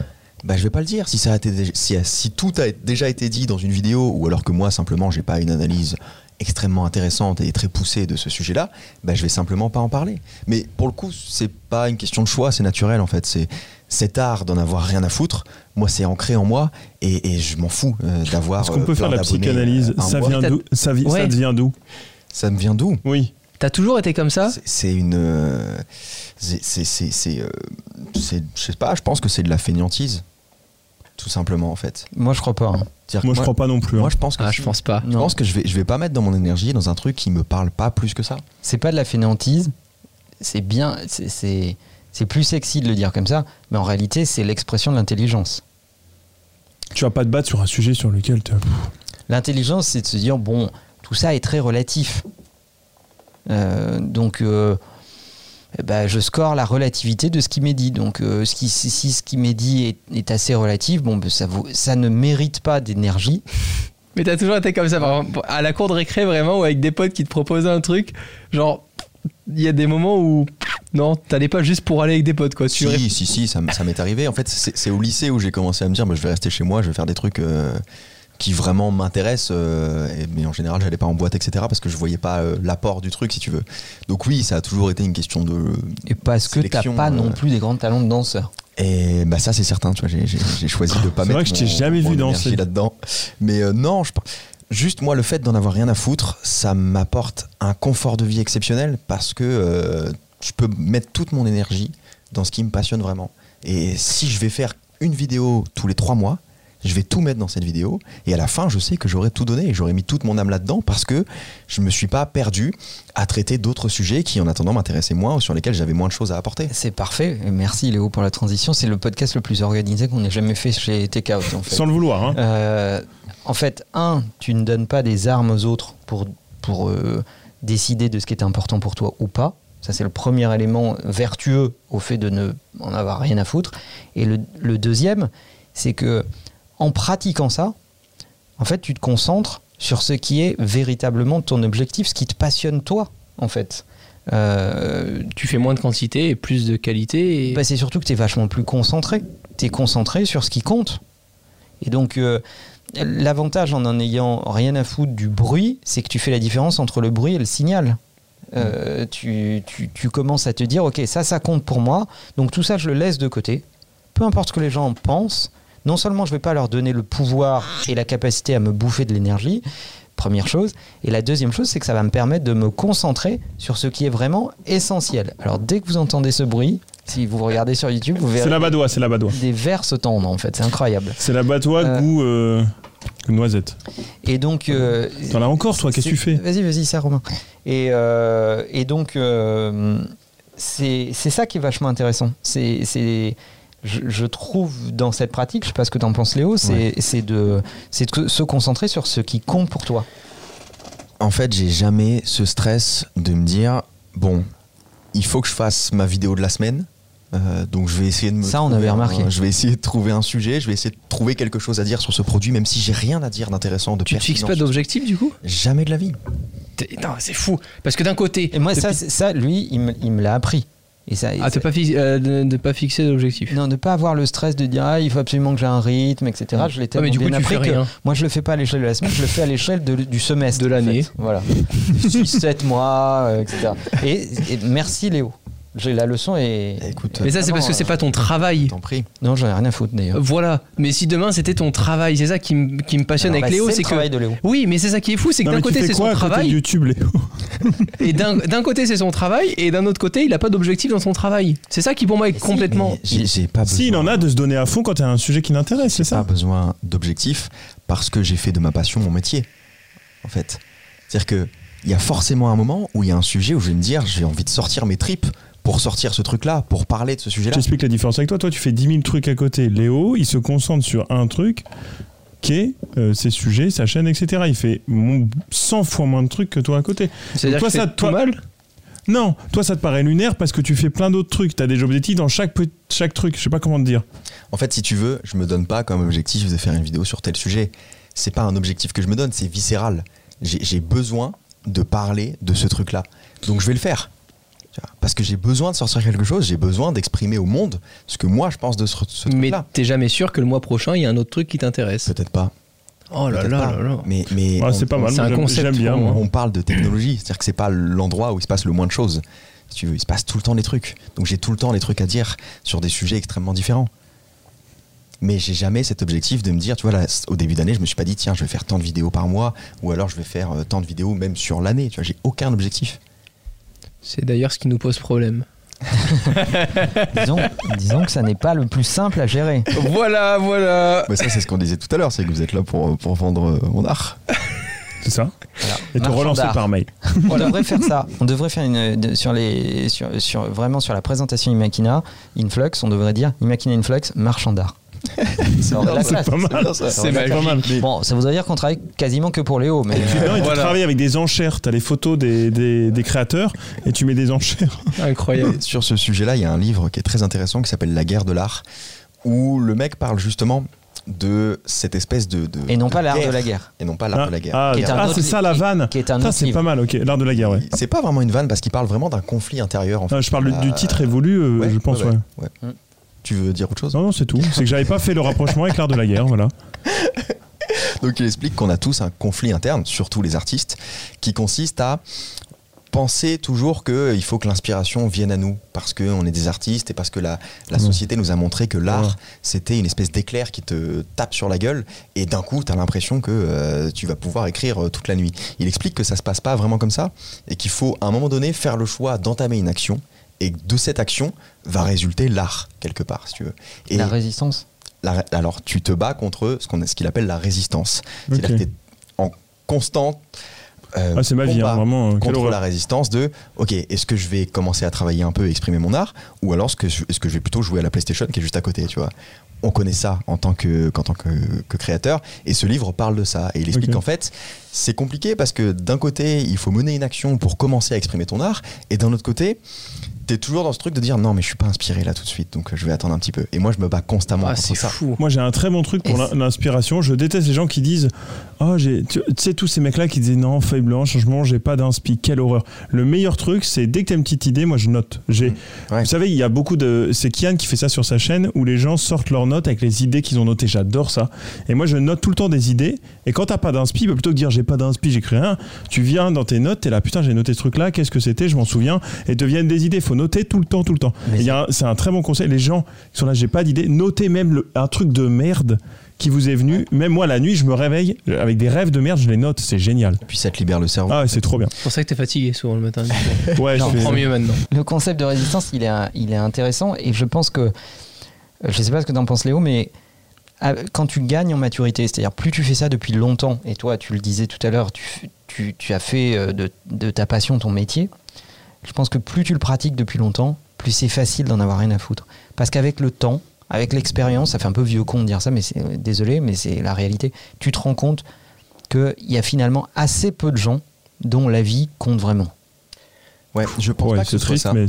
[SPEAKER 5] bah, je vais pas le dire. Si, ça a été, si, si tout a déjà été dit dans une vidéo, ou alors que moi simplement j'ai pas une analyse extrêmement intéressante et très poussée de ce sujet-là, bah, je vais simplement pas en parler. Mais pour le coup, c'est pas une question de choix, c'est naturel en fait. C'est cet art d'en avoir rien à foutre. Moi, c'est ancré en moi et, et je m'en fous euh, d'avoir.
[SPEAKER 4] Est-ce qu'on
[SPEAKER 5] euh,
[SPEAKER 4] peut faire la psychanalyse
[SPEAKER 5] euh,
[SPEAKER 4] Ça vient d'où? Ça,
[SPEAKER 2] Ouais.
[SPEAKER 4] ça vient d'où?
[SPEAKER 5] Ça me vient d'où
[SPEAKER 4] Oui.
[SPEAKER 2] T'as toujours été comme ça
[SPEAKER 5] C'est- une. euh, c'est- C'est. c'est- c'est, euh, c'est- Je sais pas, je pense que c'est de la fainéantise. Tout simplement, en fait.
[SPEAKER 3] Moi, je crois pas. hein.
[SPEAKER 4] Moi, je crois pas non plus. hein.
[SPEAKER 5] Moi, je pense que.
[SPEAKER 2] Ah, je pense pas.
[SPEAKER 5] Je pense que je vais, je vais pas mettre dans mon énergie dans un truc qui me parle pas plus que ça.
[SPEAKER 3] C'est pas de la fainéantise. C'est bien. c'est- C'est c'est plus sexy de le dire comme ça, mais en réalité, c'est l'expression de l'intelligence.
[SPEAKER 4] Tu vas pas te battre sur un sujet sur lequel tu.
[SPEAKER 3] L'intelligence, c'est de se dire bon, tout ça est très relatif. Euh, donc, euh, eh ben, je score la relativité de ce qui m'est dit. Donc, euh, ce qui, si, ce qui m'est dit est, est assez relatif, bon, ben, ça, vaut- ça ne mérite pas d'énergie.
[SPEAKER 2] Mais t'as toujours été comme ça, par exemple, à la cour de récré vraiment, ou avec des potes qui te proposaient un truc, genre, il y a des moments où, non, t'allais pas juste pour aller avec des potes, quoi. Tu ré-
[SPEAKER 5] Si, si, si, ça, m'est arrivé. En fait, c'est c'est au lycée où j'ai commencé à me dire bah, je vais rester chez moi, je vais faire des trucs euh, qui vraiment m'intéressent. euh, mais en général, j'allais pas en boîte, etc. parce que je voyais pas euh, l'apport du truc, si tu veux. Donc, oui, ça a toujours été une question de.
[SPEAKER 3] Et parce que t'as pas non
[SPEAKER 5] euh,
[SPEAKER 3] plus des grands talents de danseur.
[SPEAKER 5] Et bah ça c'est certain, tu vois, j'ai- choisi de pas
[SPEAKER 4] C'est
[SPEAKER 5] mettre
[SPEAKER 4] vrai que je t'ai jamais
[SPEAKER 5] mon
[SPEAKER 4] vu danser.
[SPEAKER 5] là-dedans. Mais euh, non, je pense- juste moi le fait d'en avoir rien à foutre, ça m'apporte un confort de vie exceptionnel parce que euh, je peux mettre toute mon énergie dans ce qui me passionne vraiment. Et si je vais faire une vidéo tous les trois mois, je vais tout mettre dans cette vidéo et à la fin je sais que j'aurai tout donné et j'aurai mis toute mon âme là-dedans parce que je me suis pas perdu à traiter d'autres sujets qui en attendant m'intéressaient moins ou sur lesquels j'avais moins de choses à apporter.
[SPEAKER 3] C'est parfait. Et Merci Léo pour la transition. C'est le podcast le plus organisé qu'on ait jamais fait chez Takeout en fait.
[SPEAKER 4] Sans le vouloir. Hein.
[SPEAKER 3] Euh, en fait, un, tu ne donnes pas des armes aux autres pour, pour euh, décider de ce qui est important pour toi ou pas. Ça, c'est le premier élément vertueux au fait de ne en avoir rien à foutre. Et le, le deuxième, c'est que en pratiquant ça, en fait, tu te concentres sur ce qui est véritablement ton objectif, ce qui te passionne toi, en fait. Euh,
[SPEAKER 2] Tu fais moins de quantité et plus de qualité. Et...
[SPEAKER 3] bah, c'est surtout que tu es vachement plus concentré. Tu es concentré sur ce qui compte. Et donc, euh, l'avantage en en ayant rien à foutre du bruit, c'est que tu fais la différence entre le bruit et le signal. Euh, tu, tu- tu commences à te dire, ok, ça, ça compte pour moi. Donc tout ça, je le laisse de côté. Peu importe ce que les gens en pensent. Non seulement je ne vais pas leur donner le pouvoir et la capacité à me bouffer de l'énergie, première chose. Et la deuxième chose, c'est que ça va me permettre de me concentrer sur ce qui est vraiment essentiel. Alors dès que vous entendez ce bruit, si vous regardez sur YouTube, vous
[SPEAKER 4] C'est
[SPEAKER 3] verrez
[SPEAKER 4] la badoie, c'est la badoie.
[SPEAKER 3] des vers se tendre en fait. C'est incroyable.
[SPEAKER 4] C'est la badoie
[SPEAKER 3] Euh,
[SPEAKER 4] goût euh, noisette.
[SPEAKER 3] Et donc. euh,
[SPEAKER 4] T'en as encore, toi, qu'est-ce que tu
[SPEAKER 3] c'est-
[SPEAKER 4] fais
[SPEAKER 3] Vas-y, vas-y, ça, Romain. Et, euh, et donc, euh, c'est c'est ça qui est vachement intéressant. C'est. Je, je trouve dans cette pratique, je sais pas ce que tu en penses Léo, c'est de, se concentrer sur ce qui compte pour toi.
[SPEAKER 5] En fait, j'ai jamais ce stress de me dire bon, il faut que je fasse ma vidéo de la semaine. euh, donc je vais essayer de me
[SPEAKER 3] Ça, on
[SPEAKER 5] trouver
[SPEAKER 3] avait
[SPEAKER 5] un-
[SPEAKER 3] remarqué.
[SPEAKER 5] je vais essayer de trouver un sujet, je vais essayer de trouver quelque chose à dire sur ce produit, même si j'ai rien à dire d'intéressant, de
[SPEAKER 2] Tu te fixes pas d'objectif du coup?
[SPEAKER 5] Jamais de la vie.
[SPEAKER 2] Non, c'est fou. Parce que d'un côté.
[SPEAKER 3] Et moi, ça,
[SPEAKER 2] depuis-
[SPEAKER 3] ça, lui, il me l'a appris. Et ça,
[SPEAKER 2] Ah, pas, euh, de, de pas fixer d'objectif.
[SPEAKER 3] Non, de pas avoir le stress de dire ah, il faut absolument que j'ai un rythme, etc. Je l'ai tellement
[SPEAKER 2] mais du coup,
[SPEAKER 3] bien
[SPEAKER 2] tu
[SPEAKER 3] appris
[SPEAKER 2] fais
[SPEAKER 3] que
[SPEAKER 2] rien.
[SPEAKER 3] moi je le fais pas à l'échelle de la semaine, je le fais à l'échelle du semestre.
[SPEAKER 2] De
[SPEAKER 3] en
[SPEAKER 2] l'année.
[SPEAKER 3] fait. Voilà. 6, 7 mois, euh, etc. Et, et merci Léo. J'ai la leçon et.
[SPEAKER 5] Écoute,
[SPEAKER 2] Mais ça, c'est parce
[SPEAKER 3] non,
[SPEAKER 2] que c'est
[SPEAKER 3] euh,
[SPEAKER 2] pas ton travail.
[SPEAKER 5] t'en prie.
[SPEAKER 3] Non, j'en ai rien à foutre d'ailleurs.
[SPEAKER 2] Voilà. Mais si demain c'était ton travail, c'est ça qui, me- qui me passionne
[SPEAKER 3] Alors,
[SPEAKER 2] avec
[SPEAKER 3] bah,
[SPEAKER 2] Léo,
[SPEAKER 3] c'est
[SPEAKER 2] c'est
[SPEAKER 3] le travail
[SPEAKER 2] que.
[SPEAKER 3] de Léo.
[SPEAKER 2] Oui, mais c'est ça qui est fou, c'est que
[SPEAKER 4] Non,
[SPEAKER 2] d'un côté c'est son travail,
[SPEAKER 4] YouTube, Léo
[SPEAKER 2] et d'un d'un côté c'est son travail, et d'un autre côté il a pas d'objectif dans son travail. C'est ça qui pour moi est complètement.
[SPEAKER 5] Mais J'ai j'ai pas besoin.
[SPEAKER 4] Si, il en a de se donner à fond quand il y a un sujet qui l'intéresse, c'est
[SPEAKER 5] J'ai pas
[SPEAKER 4] ça
[SPEAKER 5] besoin d'objectifs parce que j'ai fait de ma passion mon métier. En fait. C'est-à-dire que il y a forcément un moment où il y a un sujet où je vais me dire j'ai envie de sortir mes tripes pour sortir ce truc-là, pour parler de ce sujet-là.
[SPEAKER 4] J'explique la différence avec toi. Toi, tu fais 10 000 trucs à côté. Léo, il se concentre sur un truc qui est euh, ses sujets, sa chaîne, etc. Il fait mon- 100 fois moins de trucs que toi à côté.
[SPEAKER 2] C'est-à-dire
[SPEAKER 4] toi,
[SPEAKER 2] que
[SPEAKER 4] ça, toi-
[SPEAKER 2] mal.
[SPEAKER 4] Non, toi, ça te paraît lunaire parce que tu fais plein d'autres trucs. Tu as des objectifs dans chaque, chaque truc. Je sais pas comment te dire.
[SPEAKER 5] En fait, si tu veux, je me donne pas comme objectif de faire une vidéo sur tel sujet. C'est pas un objectif que je me donne, c'est viscéral. J'ai besoin de parler de ce truc-là. Donc je vais le faire. Parce que j'ai besoin de sortir quelque chose, j'ai besoin d'exprimer au monde ce que moi je pense de ce, ce
[SPEAKER 2] Mais
[SPEAKER 5] truc-là.
[SPEAKER 2] t'es jamais sûr que le mois prochain il y a un autre truc qui t'intéresse.
[SPEAKER 5] Peut-être pas.
[SPEAKER 2] Oh là là là là.
[SPEAKER 5] Mais, mais
[SPEAKER 4] Ouais, c'est pas mal.
[SPEAKER 2] c'est un concept
[SPEAKER 4] bien.
[SPEAKER 5] On parle de technologie, c'est-à-dire que c'est pas l'endroit où il se passe le moins de choses. Si tu veux, il se passe tout le temps des trucs. Donc j'ai tout le temps des trucs à dire sur des sujets extrêmement différents. Mais j'ai jamais cet objectif de me dire, tu vois, là, au début d'année, je me suis pas dit, tiens, je vais faire tant de vidéos par mois, ou alors je vais faire euh, tant de vidéos même sur l'année. Tu vois, j'ai aucun objectif.
[SPEAKER 2] C'est d'ailleurs ce qui nous pose problème.
[SPEAKER 3] disons, disons que ça n'est pas le plus simple à gérer.
[SPEAKER 2] voilà, voilà.
[SPEAKER 5] Mais ça, c'est ce qu'on disait tout à l'heure, c'est que vous êtes là pour, pour vendre euh, mon art.
[SPEAKER 4] C'est ça
[SPEAKER 3] Voilà.
[SPEAKER 4] Et te relancer par mail.
[SPEAKER 3] On devrait faire ça. On devrait faire une de- sur les sur, sur- vraiment sur la présentation Imakina Influx. On devrait dire Imakina Influx marchand d'art. Classe.
[SPEAKER 4] Pas mal. Pas.
[SPEAKER 3] Bon, ça voudrait dire qu'on travaille quasiment que pour Léo, mais
[SPEAKER 4] Non, et tu
[SPEAKER 2] Voilà.
[SPEAKER 4] travailles avec des enchères. Tu as les photos des, des, des créateurs et tu mets des enchères.
[SPEAKER 2] Incroyable.
[SPEAKER 5] Et sur ce sujet-là, il y a un livre qui est très intéressant qui s'appelle La guerre de l'art, où le mec parle justement de cette espèce de. de-
[SPEAKER 3] et non pas l'art de
[SPEAKER 5] guerre.
[SPEAKER 3] la guerre.
[SPEAKER 5] Et non pas l'art
[SPEAKER 4] Ah,
[SPEAKER 5] de la guerre.
[SPEAKER 4] ah, ah, c'est ça la vanne.
[SPEAKER 3] qui est un
[SPEAKER 4] c'est pas mal, ok. L'art de la guerre, ouais.
[SPEAKER 5] C'est pas vraiment une vanne parce qu'il parle vraiment d'un conflit intérieur. En fait.
[SPEAKER 4] Ah, je parle du- du
[SPEAKER 5] Euh,
[SPEAKER 4] titre évolué, euh,
[SPEAKER 5] ouais,
[SPEAKER 4] je pense,
[SPEAKER 5] ouais,
[SPEAKER 4] ouais.
[SPEAKER 5] Tu veux dire autre chose?
[SPEAKER 4] Non, non, c'est tout. C'est que j'avais pas fait le rapprochement avec l'art de la guerre, voilà.
[SPEAKER 5] Donc il explique qu'on a tous un conflit interne, surtout les artistes, qui consiste à penser toujours qu'il faut que l'inspiration vienne à nous, parce qu'on est des artistes et parce que la, la
[SPEAKER 4] Ouais.
[SPEAKER 5] société nous a montré que l'art,
[SPEAKER 4] Ouais.
[SPEAKER 5] c'était une espèce d'éclair qui te tape sur la gueule, et d'un coup, tu as l'impression que euh, tu vas pouvoir écrire euh, toute la nuit. Il explique que ça se passe pas vraiment comme ça, et qu'il faut à un moment donné faire le choix d'entamer une action, et de cette action va résulter l'art, quelque part, si tu veux. Et
[SPEAKER 3] La résistance.
[SPEAKER 5] la- alors, tu te bats contre ce qu'on ce qu'il appelle la résistance. C'est-à-dire que tu es en constant. euh,
[SPEAKER 4] Ah, c'est ma vie, hein, vraiment. euh,
[SPEAKER 5] Contre la résistance de ok est-ce que je vais commencer à travailler un peu et exprimer mon art ou alors est-ce que, je- est-ce que je vais plutôt jouer à la PlayStation qui est juste à côté tu vois on connaît ça en tant que, qu'en tant que, que créateur et ce livre parle de ça et il explique
[SPEAKER 4] Ok.
[SPEAKER 5] qu'en fait c'est compliqué parce que d'un côté il faut mener une action pour commencer à exprimer ton art et d'un autre côté t'es toujours dans ce truc de dire non mais je suis pas inspiré là tout de suite donc euh, je vais attendre un petit peu et moi je me bats constamment
[SPEAKER 2] Ah, c'est
[SPEAKER 5] ça
[SPEAKER 2] fou.
[SPEAKER 4] Moi, j'ai un très bon truc pour l'inspiration. Je déteste les gens qui disent Oh, j'ai. Tu sais, tous ces mecs-là qui disaient Non, feuille blanche, changement, j'ai pas d'inspi. Quelle horreur. Le meilleur truc, c'est dès que t'as une petite idée, moi, je note. J'ai.
[SPEAKER 5] Ouais.
[SPEAKER 4] Vous savez, il y a beaucoup de. C'est Kian qui fait ça sur sa chaîne où les gens sortent leurs notes avec les idées qu'ils ont notées. J'adore ça. Et moi, je note tout le temps des idées. Et quand t'as pas d'inspi, bah, plutôt que de dire j'ai pas d'inspi, j'écris rien, tu viens dans tes notes, t'es là, putain, j'ai noté ce truc-là, qu'est-ce que c'était, je m'en souviens. Et te viennent des idées. Faut noter tout le temps, tout le temps.
[SPEAKER 3] Mais
[SPEAKER 4] Et il y a un- c'est un très bon conseil. Les gens qui sont là, j'ai pas d'idée, notez même le- un truc de merde qui vous est venu. Même moi, la nuit, je me réveille avec des rêves de merde, je les note, c'est génial.
[SPEAKER 5] puis ça te libère le cerveau
[SPEAKER 4] Ah ouais, c'est trop bien.
[SPEAKER 2] C'est pour ça que t'es fatigué souvent le matin.
[SPEAKER 4] Ouais,
[SPEAKER 2] J'en
[SPEAKER 4] je fais-
[SPEAKER 2] prends mieux maintenant.
[SPEAKER 3] Le concept de résistance, il est, un- il est intéressant et je pense que, je sais pas ce que t'en penses Léo, mais à- quand tu gagnes en maturité, c'est-à-dire plus tu fais ça depuis longtemps, et toi tu le disais tout à l'heure, tu, tu- tu as fait euh, de, de ta passion ton métier, je pense que plus tu le pratiques depuis longtemps, plus c'est facile d'en avoir rien à foutre. Parce qu'avec le temps, avec l'expérience, ça fait un peu vieux con de dire ça, mais c'est euh, désolé, mais c'est la réalité, tu te rends compte qu'il y a finalement assez peu de gens dont la vie compte vraiment.
[SPEAKER 5] ouais je pense
[SPEAKER 4] Ouais,
[SPEAKER 5] pas que
[SPEAKER 4] c'est
[SPEAKER 5] ce soit
[SPEAKER 4] triste,
[SPEAKER 5] ça
[SPEAKER 4] mais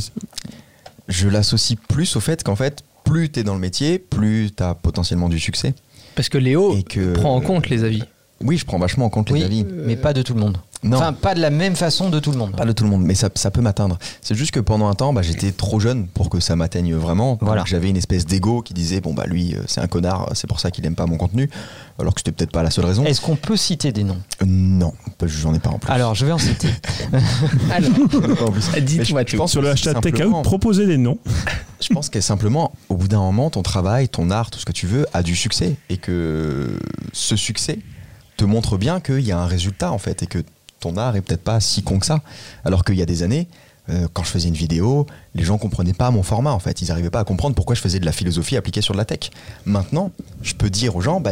[SPEAKER 5] je l'associe plus au fait qu'en fait, plus tu es dans le métier, plus tu as potentiellement du succès.
[SPEAKER 2] Parce que Léo
[SPEAKER 5] Et que-
[SPEAKER 2] prend en compte les avis.
[SPEAKER 5] Oui, je prends vachement en compte les avis.
[SPEAKER 3] mais pas de tout le monde.
[SPEAKER 5] Non.
[SPEAKER 3] Enfin, pas de la même façon de tout le monde.
[SPEAKER 5] Pas de tout le monde, mais ça, ça peut m'atteindre. C'est juste que pendant un temps, bah, j'étais trop jeune pour que ça m'atteigne vraiment.
[SPEAKER 3] Voilà.
[SPEAKER 5] J'avais une espèce d'ego qui disait bon bah lui euh, c'est un connard, c'est pour ça qu'il aime pas mon contenu, alors que c'était peut-être pas la seule raison.
[SPEAKER 3] Est-ce qu'on peut citer des noms?
[SPEAKER 5] Euh, non, j'en ai pas en plus.
[SPEAKER 3] Alors, je vais en citer.
[SPEAKER 2] Alors,
[SPEAKER 5] je- je
[SPEAKER 2] tout.
[SPEAKER 5] pense
[SPEAKER 4] Sur le
[SPEAKER 5] que
[SPEAKER 4] hashtag
[SPEAKER 5] simplement-
[SPEAKER 4] Takeout, proposez des noms.
[SPEAKER 5] Je pense que simplement, au bout d'un moment, ton travail, ton art, tout ce que tu veux, a du succès. Et que ce succès te montre bien qu'il y a un résultat, en fait, et que ton art est peut-être pas si con que ça. Alors qu'il y a des années, euh, quand je faisais une vidéo, les gens comprenaient pas mon format, en fait. Ils n'arrivaient pas à comprendre pourquoi je faisais de la philosophie appliquée sur de la tech. Maintenant, je peux dire aux gens, bah,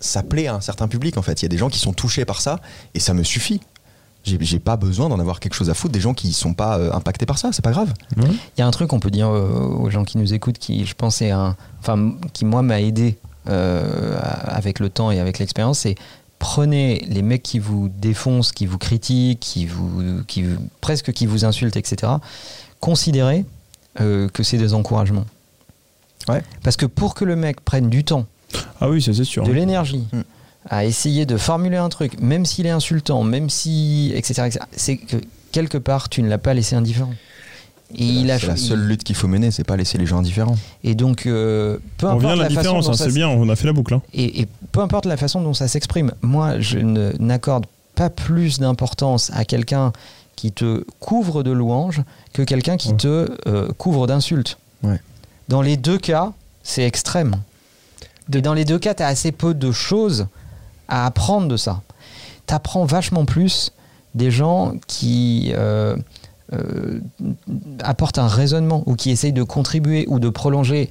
[SPEAKER 5] ça plaît à un certain public, en fait. Il y a des gens qui sont touchés par ça, et ça me suffit. J'ai j'ai pas besoin d'en avoir quelque chose à foutre des gens qui sont pas euh, impactés par ça, c'est pas grave.
[SPEAKER 3] Il y a un truc qu'on peut dire euh, aux gens qui nous écoutent qui, je pense, est un, enfin, qui moi m'a aidé euh, avec le temps et avec l'expérience, c'est prenez les mecs qui vous défoncent, qui vous critiquent, qui vous, qui vous- presque qui vous insultent, etc. Considérez euh, que c'est des encouragements.
[SPEAKER 5] Ouais.
[SPEAKER 3] Parce que pour que le mec prenne du temps,
[SPEAKER 4] Ah oui, ça c'est sûr.
[SPEAKER 3] de l'énergie
[SPEAKER 5] Mm.
[SPEAKER 3] à essayer de formuler un truc, même s'il est insultant, même si, etc., c'est que quelque part tu ne l'as pas laissé indifférent. Et il a
[SPEAKER 5] C'est la seule lutte qu'il faut mener, c'est pas laisser les gens indifférents.
[SPEAKER 3] et donc, euh, peu
[SPEAKER 4] On
[SPEAKER 3] importe
[SPEAKER 4] vient la différence, hein, c'est bien, on a fait la boucle. hein.
[SPEAKER 3] Et, et peu importe la façon dont ça s'exprime, moi, je ne- n'accorde pas plus d'importance à quelqu'un qui te couvre de louanges que quelqu'un qui
[SPEAKER 4] Ouais.
[SPEAKER 3] te euh, couvre d'insultes.
[SPEAKER 5] Ouais.
[SPEAKER 3] Dans les deux cas, c'est extrême. Et dans les deux cas, tu as assez peu de choses à apprendre de ça. Tu apprends vachement plus des gens qui euh, euh, apportent un raisonnement ou qui essayent de contribuer ou de prolonger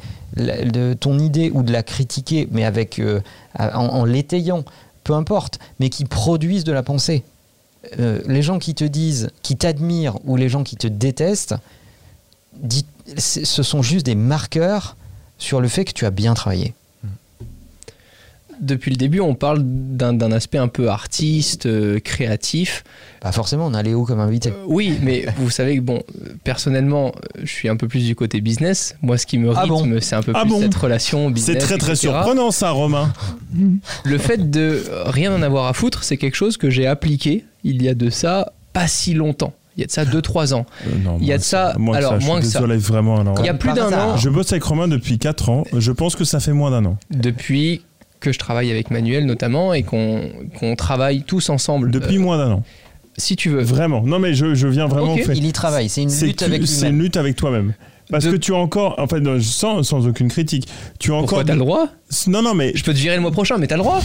[SPEAKER 3] ton idée ou de la critiquer, mais avec euh, en, l'étayant, peu importe, mais qui produisent de la pensée. Euh, les gens qui te disent, qui t'admirent ou les gens qui te détestent, ce sont juste des marqueurs sur le fait que tu as bien travaillé.
[SPEAKER 2] Depuis le début, on parle d'un aspect un peu artiste, euh, créatif.
[SPEAKER 3] Pas forcément, on a Léo comme invité.
[SPEAKER 2] Euh, oui, mais vous savez que, bon, personnellement, je suis un peu plus du côté business. Moi, ce qui me
[SPEAKER 3] Ah
[SPEAKER 2] rythme,
[SPEAKER 3] bon
[SPEAKER 2] c'est un peu
[SPEAKER 4] Ah
[SPEAKER 2] plus
[SPEAKER 4] bon
[SPEAKER 2] cette relation business.
[SPEAKER 4] C'est très très
[SPEAKER 2] etc..
[SPEAKER 4] surprenant ça, Romain.
[SPEAKER 2] Le fait de rien en avoir à foutre, c'est quelque chose que j'ai appliqué il y a de ça pas si longtemps. Il y a de ça 2-3 ans.
[SPEAKER 4] Euh, non,
[SPEAKER 2] Il y a de ça-
[SPEAKER 4] moins que
[SPEAKER 2] alors,
[SPEAKER 4] ça, je
[SPEAKER 2] moins
[SPEAKER 4] suis
[SPEAKER 2] que ça.
[SPEAKER 4] désolé, vraiment. alors.
[SPEAKER 2] Il y a plus d'un an,
[SPEAKER 4] Je bosse avec Romain depuis 4 ans. Je pense que ça fait moins d'un an.
[SPEAKER 2] depuis que je travaille avec Manuel notamment et qu'on qu'on travaille tous ensemble.
[SPEAKER 4] Depuis
[SPEAKER 2] Euh,
[SPEAKER 4] moins d'un an.
[SPEAKER 2] si tu veux.
[SPEAKER 4] Vraiment. Non, mais je, je viens vraiment
[SPEAKER 2] Ok.
[SPEAKER 4] au fait.
[SPEAKER 3] Il y travaille, c'est une lutte avec
[SPEAKER 4] c'est une lutte avec toi-même. Parce
[SPEAKER 2] De-
[SPEAKER 4] que tu as encore, en fait, non, sans, sans aucune critique, tu as
[SPEAKER 2] Pourquoi
[SPEAKER 4] encore.
[SPEAKER 2] t'as le droit
[SPEAKER 4] Non, non, mais
[SPEAKER 2] Je peux te virer le mois prochain, mais t'as le droit.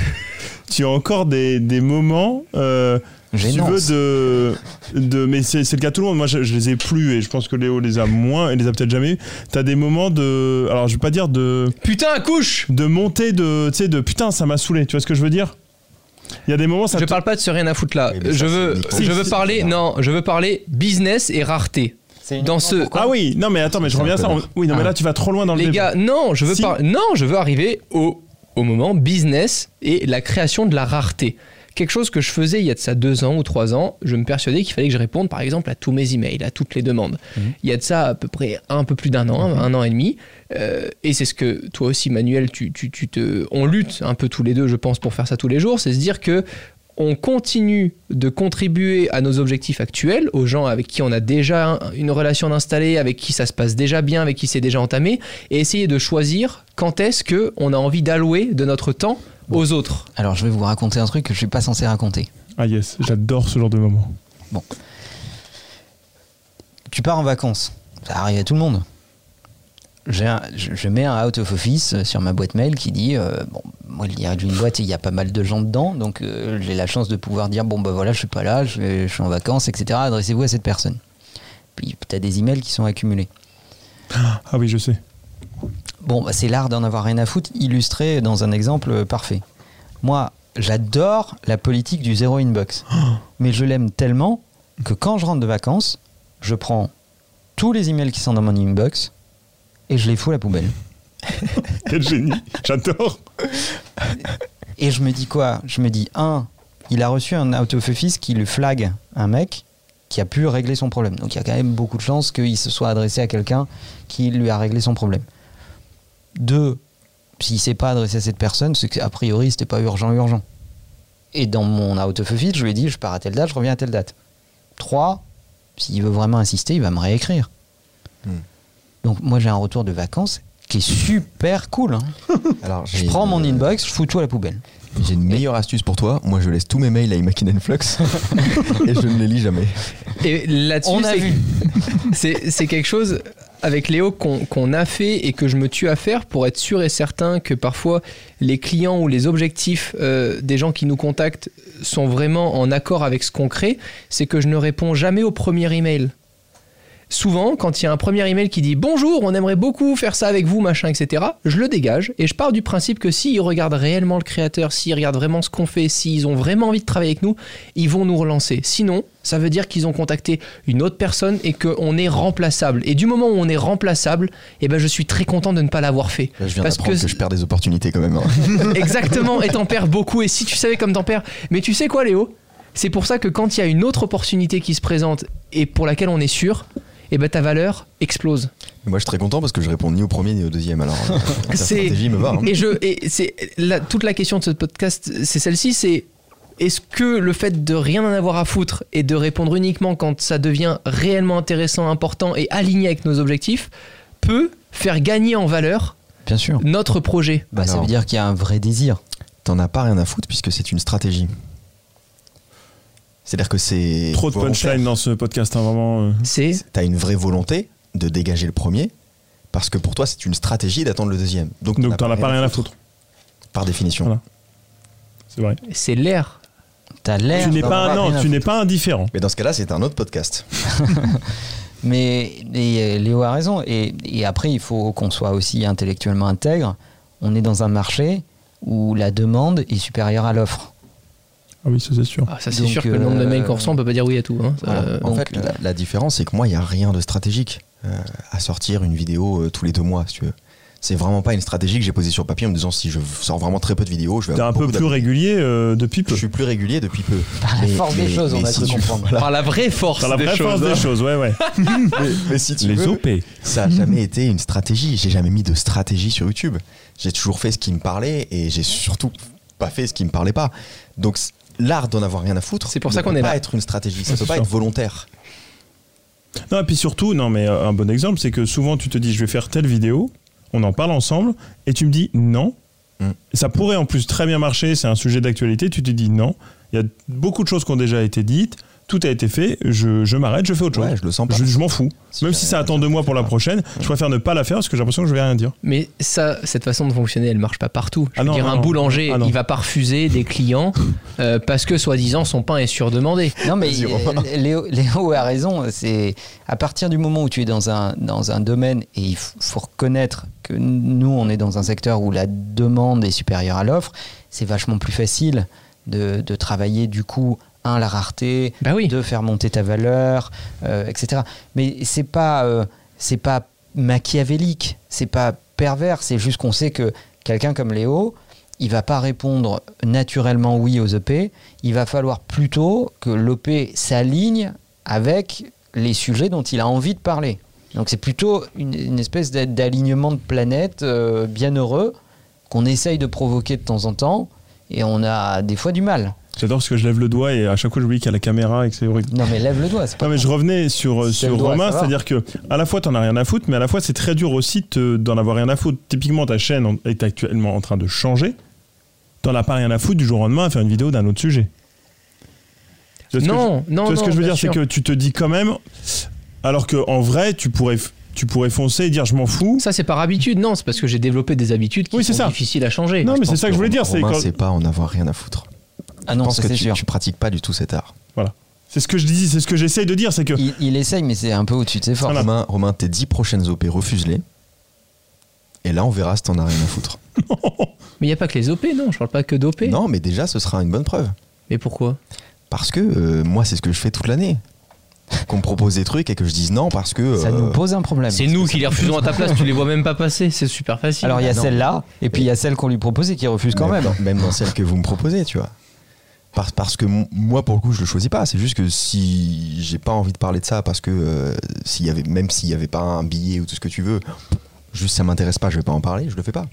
[SPEAKER 4] tu as encore des, des moments. euh, si tu veux de, de mais c'est c'est le cas de tout le monde moi je, je les ai plus et je pense que Léo les a moins et les a peut-être jamais eu t'as des moments de alors je vais pas dire de
[SPEAKER 2] Putain, couche
[SPEAKER 4] de montée de tu sais de putain ça m'a saoulé tu vois ce que je veux dire? Il y a des moments ça
[SPEAKER 2] Je parle pas de ce rien à foutre là. Je
[SPEAKER 5] ça,
[SPEAKER 2] veux, je veux
[SPEAKER 5] si,
[SPEAKER 2] parler, non, je veux parler business et rareté. Dans ce,
[SPEAKER 4] ah oui non mais attends mais je reviens à ça On- oui non mais
[SPEAKER 3] Ah.
[SPEAKER 4] là tu vas trop loin dans le
[SPEAKER 2] les
[SPEAKER 4] débat.
[SPEAKER 2] gars, non, je veux
[SPEAKER 4] Si.
[SPEAKER 2] pas, non, je veux arriver au, au moment business et la création de la rareté. Quelque chose que je faisais il y a de ça deux ans ou trois ans, je me persuadais qu'il fallait que je réponde par exemple à tous mes emails, à toutes les demandes.
[SPEAKER 4] Mhm.
[SPEAKER 2] Il y a de ça à peu près un peu plus d'un an, un an et demi. Euh, et c'est ce que toi aussi, Manuel, tu, tu, tu te, on lutte un peu tous les deux, je pense, pour faire ça tous les jours. C'est se dire que on continue de contribuer à nos objectifs actuels, aux gens avec qui on a déjà un- une relation installée, avec qui ça se passe déjà bien, avec qui c'est déjà entamé, et essayer de choisir quand est-ce que on a envie d'allouer de notre temps aux autres.
[SPEAKER 3] Alors je vais vous raconter un truc que je suis pas censé raconter.
[SPEAKER 4] ah yes j'adore ce genre de moment.
[SPEAKER 3] Tu pars en vacances, ça arrive à tout le monde. J'ai un- je, je mets un out of office sur ma boîte mail qui dit euh, bon moi il y a une boîte et il y a pas mal de gens dedans donc euh, j'ai la chance de pouvoir dire bon bah voilà je suis pas là je, je suis en vacances etc adressez-vous à cette personne. Puis tu as des emails qui sont accumulés.
[SPEAKER 4] Ah oui je sais
[SPEAKER 3] Bon, bah, c'est l'art d'en avoir rien à foutre, illustré dans un exemple parfait. Moi, j'adore la politique du zéro inbox. mais je l'aime tellement que quand je rentre de vacances, je prends tous les emails qui sont dans mon inbox et je les fous à la poubelle.
[SPEAKER 4] quel génie j'adore
[SPEAKER 3] Et je me dis quoi? Je me dis, un, il a reçu un out of office qui lui flag un mec qui a pu régler son problème. Donc il y a quand même beaucoup de chances qu'il se soit adressé à quelqu'un qui lui a réglé son problème. Deux, s'il s'est pas adressé à cette personne, c'est qu'a priori c'était pas urgent urgent. Et dans mon out of office, je lui ai dit je pars à telle date, je reviens à telle date. 3, s'il veut vraiment insister, il va me réécrire.
[SPEAKER 5] Hmm.
[SPEAKER 3] Donc moi j'ai un retour de vacances qui est super cool. hein.
[SPEAKER 5] Alors,
[SPEAKER 3] Je prends mon
[SPEAKER 5] une-
[SPEAKER 3] inbox, je fous tout à la poubelle.
[SPEAKER 5] J'ai une meilleure astuce pour toi. Moi, je laisse tous mes mails à Imakin Flux et je ne les lis jamais.
[SPEAKER 2] Et là-dessus,
[SPEAKER 3] On a vu.
[SPEAKER 2] c'est quelque chose avec Léo qu'on a fait et que je me tue à faire pour être sûr et certain que parfois les clients ou les objectifs euh, des gens qui nous contactent sont vraiment en accord avec ce qu'on crée, c'est que je ne réponds jamais au premier email. Souvent, quand il y a un premier email qui dit bonjour, on aimerait beaucoup faire ça avec vous, machin, etc., je le dégage et je pars du principe que s'ils regardent réellement le créateur, s'ils regardent vraiment ce qu'on fait, s'ils ont vraiment envie de travailler avec nous, ils vont nous relancer. Sinon, ça veut dire qu'ils ont contacté une autre personne et qu'on est remplaçable. Et du moment où on est remplaçable, eh ben, je suis très content de ne pas l'avoir fait.
[SPEAKER 5] Là, je viens
[SPEAKER 2] Parce
[SPEAKER 5] que...
[SPEAKER 2] que-
[SPEAKER 5] je perds des opportunités quand même. hein.
[SPEAKER 2] Exactement, et t'en perds beaucoup. Et si tu savais comme t'en perds. Mais tu sais quoi, Léo? C'est pour ça que quand il y a une autre opportunité qui se présente et pour laquelle on est sûr, eh ben ta valeur explose.
[SPEAKER 5] Moi, je suis très content parce que je réponds ni au premier ni au deuxième. Alors, euh, ta
[SPEAKER 2] C'est-
[SPEAKER 5] stratégie me va. hein.
[SPEAKER 2] Et je, et c'est la- toute la question de ce podcast, c'est celle-ci, c'est est-ce que le fait de rien en avoir à foutre et de répondre uniquement quand ça devient réellement intéressant, important et aligné avec nos objectifs peut faire gagner en valeur
[SPEAKER 3] Bien sûr.
[SPEAKER 2] notre projet?
[SPEAKER 3] Bah, ça
[SPEAKER 5] Alors.
[SPEAKER 3] veut dire qu'il y a un vrai désir.
[SPEAKER 5] T'en as pas rien à foutre puisque c'est une stratégie. C'est-à-dire que c'est.
[SPEAKER 4] Trop de punchline dans ce podcast, hein, vraiment. euh.
[SPEAKER 2] C'est
[SPEAKER 5] T'as une vraie volonté de dégager le premier parce que pour toi, c'est une stratégie d'attendre le deuxième. Donc,
[SPEAKER 4] Donc t'en as pas rien à foutre.
[SPEAKER 5] Par définition.
[SPEAKER 4] Voilà. C'est vrai.
[SPEAKER 2] c'est l'air.
[SPEAKER 3] T'as l'air.
[SPEAKER 4] Tu n'es pas, non, tu n'es pas indifférent.
[SPEAKER 5] Mais dans ce cas-là, c'est un autre podcast.
[SPEAKER 3] Mais et, euh, Léo a raison. Et, et après, il faut qu'on soit aussi intellectuellement intègre. On est dans un marché où la demande est supérieure à l'offre.
[SPEAKER 4] Ah oui, ça c'est sûr.
[SPEAKER 2] Ah, ça c'est sûr que le nombre de mails qu'on reçoit, on peut pas dire oui à tout. hein. Ça,
[SPEAKER 3] Voilà.
[SPEAKER 2] euh,
[SPEAKER 5] En
[SPEAKER 3] Donc,
[SPEAKER 5] fait,
[SPEAKER 3] euh,
[SPEAKER 5] la, la différence, c'est que moi, il n'y a rien de stratégique euh, à sortir une vidéo euh, tous les deux mois, si tu veux. C'est vraiment pas une stratégie que j'ai posée sur papier en me disant si je sors vraiment très peu de vidéos, je vais
[SPEAKER 4] T'es un peu plus régulier euh, depuis peu.
[SPEAKER 5] Je suis plus régulier depuis peu.
[SPEAKER 3] Par la force des choses, on a cru
[SPEAKER 5] tu-
[SPEAKER 3] comprendre.
[SPEAKER 5] voilà.
[SPEAKER 2] Par la vraie force
[SPEAKER 4] Par la
[SPEAKER 2] des
[SPEAKER 4] vraie
[SPEAKER 2] choses.
[SPEAKER 4] force des choses, ouais, ouais.
[SPEAKER 5] mais, mais si tu
[SPEAKER 4] Les
[SPEAKER 5] veux,
[SPEAKER 4] OP.
[SPEAKER 5] ça a jamais été une stratégie. J'ai jamais mis de stratégie sur YouTube. J'ai toujours fait ce qui me parlait et j'ai surtout pas fait ce qui me parlait pas. Donc l'art d'en avoir rien à foutre.
[SPEAKER 2] C'est pour
[SPEAKER 5] ne
[SPEAKER 2] ça qu'on
[SPEAKER 5] peut
[SPEAKER 2] est
[SPEAKER 5] pas
[SPEAKER 2] là.
[SPEAKER 5] être une stratégie. Ça
[SPEAKER 4] Ouais,
[SPEAKER 5] peut pas
[SPEAKER 4] sûr.
[SPEAKER 5] être volontaire.
[SPEAKER 4] Non, et puis surtout, non, mais euh, un bon exemple, c'est que souvent tu te dis, je vais faire telle vidéo, on en parle ensemble, et tu me dis non.
[SPEAKER 5] Mm.
[SPEAKER 4] Ça pourrait en plus très bien marcher, c'est un sujet d'actualité, tu te dis non. Il y a beaucoup de choses qui ont déjà été dites, tout a été fait, je, je m'arrête, je fais autre chose.
[SPEAKER 5] Ouais, je le sens pas.
[SPEAKER 4] Je, je m'en fous.
[SPEAKER 5] Si
[SPEAKER 4] Même si ça attend deux mois pour la prochaine, je préfère ne pas la faire parce que j'ai l'impression que je vais rien dire.
[SPEAKER 2] Mais ça, cette façon de fonctionner, elle marche pas partout. Je
[SPEAKER 4] Ah
[SPEAKER 2] veux
[SPEAKER 4] non,
[SPEAKER 2] dire,
[SPEAKER 4] non,
[SPEAKER 2] un
[SPEAKER 4] non.
[SPEAKER 2] boulanger,
[SPEAKER 4] Ah
[SPEAKER 2] il va pas refuser des clients euh, parce que soi-disant son pain est surdemandé.
[SPEAKER 3] Non, mais euh, Léo, Léo a raison. C'est à partir du moment où tu es dans un, dans un domaine, et il faut reconnaître que nous, on est dans un secteur où la demande est supérieure à l'offre, c'est vachement plus facile de, de travailler du coup, un, la rareté,
[SPEAKER 2] Bah oui.
[SPEAKER 3] de faire monter ta valeur, euh, etc. Mais c'est pas, euh, c'est pas machiavélique, c'est pas pervers, c'est juste qu'on sait que quelqu'un comme Léo, il va pas répondre naturellement oui aux EP, il va falloir plutôt que l'OP s'aligne avec les sujets dont il a envie de parler. Donc c'est plutôt une, une espèce d'a- d'alignement de planète euh, bien heureux qu'on essaye de provoquer de temps en temps et on a des fois du mal.
[SPEAKER 4] J'adore parce que je lève le doigt et à chaque fois j'oublie qu'il y a la caméra et que c'est horrible.
[SPEAKER 3] Non mais lève le doigt, c'est pas
[SPEAKER 4] Non mais je revenais sur,
[SPEAKER 3] C'est
[SPEAKER 4] sur Romain, c'est-à-dire que à la fois t'en as rien à foutre, mais à la fois c'est très dur aussi de- d'en avoir rien à foutre. Typiquement ta chaîne est actuellement en train de changer. T'en as pas rien à foutre du jour au lendemain à faire une vidéo d'un autre sujet.
[SPEAKER 2] Non,
[SPEAKER 4] je-
[SPEAKER 2] non,
[SPEAKER 4] tu vois ce
[SPEAKER 2] non,
[SPEAKER 4] que je veux dire, c'est que tu te dis quand même, alors que en vrai tu pourrais, tu pourrais foncer et dire je m'en fous.
[SPEAKER 2] Ça, c'est par habitude. Non, c'est parce que j'ai développé des habitudes qui
[SPEAKER 4] Oui, c'est
[SPEAKER 2] sont
[SPEAKER 4] ça.
[SPEAKER 2] difficiles à changer.
[SPEAKER 4] non mais c'est ça que je voulais dire, c'est
[SPEAKER 5] Romain,
[SPEAKER 4] quand-
[SPEAKER 5] c'est pas en avoir rien à foutre.
[SPEAKER 3] Ah non,
[SPEAKER 5] je pense
[SPEAKER 3] ça
[SPEAKER 5] que tu,
[SPEAKER 3] sûr.
[SPEAKER 5] tu pratiques pas du tout cet art.
[SPEAKER 4] c'est ce que je dis, c'est ce que j'essaye de dire, c'est que
[SPEAKER 3] Il, il essaye mais c'est un peu au-dessus de ses forces.
[SPEAKER 4] Voilà.
[SPEAKER 5] Romain, Romain, tes 10 prochaines OP, refuse-les. Et là, on verra si t'en as rien à foutre.
[SPEAKER 2] Mais il n'y a pas que les OP, non. Je parle pas que d'OP.
[SPEAKER 5] Non, mais déjà, ce sera une bonne preuve.
[SPEAKER 2] Mais pourquoi?
[SPEAKER 5] Parce que euh, moi, c'est ce que je fais toute l'année. Qu'on me propose des trucs et que je dise non parce que.
[SPEAKER 3] Ça
[SPEAKER 5] euh,
[SPEAKER 3] nous pose un problème.
[SPEAKER 2] C'est nous qui les refusons à ta place. Tu les vois même pas passer. C'est super facile.
[SPEAKER 3] Alors il y a
[SPEAKER 5] Ah non.
[SPEAKER 3] celle-là, et puis il y a celle qu'on lui propose et qui refuse quand même.
[SPEAKER 5] Dans, même dans celle que vous me proposez, tu vois. Parce, parce que moi, pour le coup, je le choisis pas. C'est juste que si j'ai pas envie de parler de ça, parce que euh, s'il y avait, même s'il y avait pas un billet ou tout ce que tu veux, juste ça m'intéresse pas, je vais pas en parler, je le fais pas.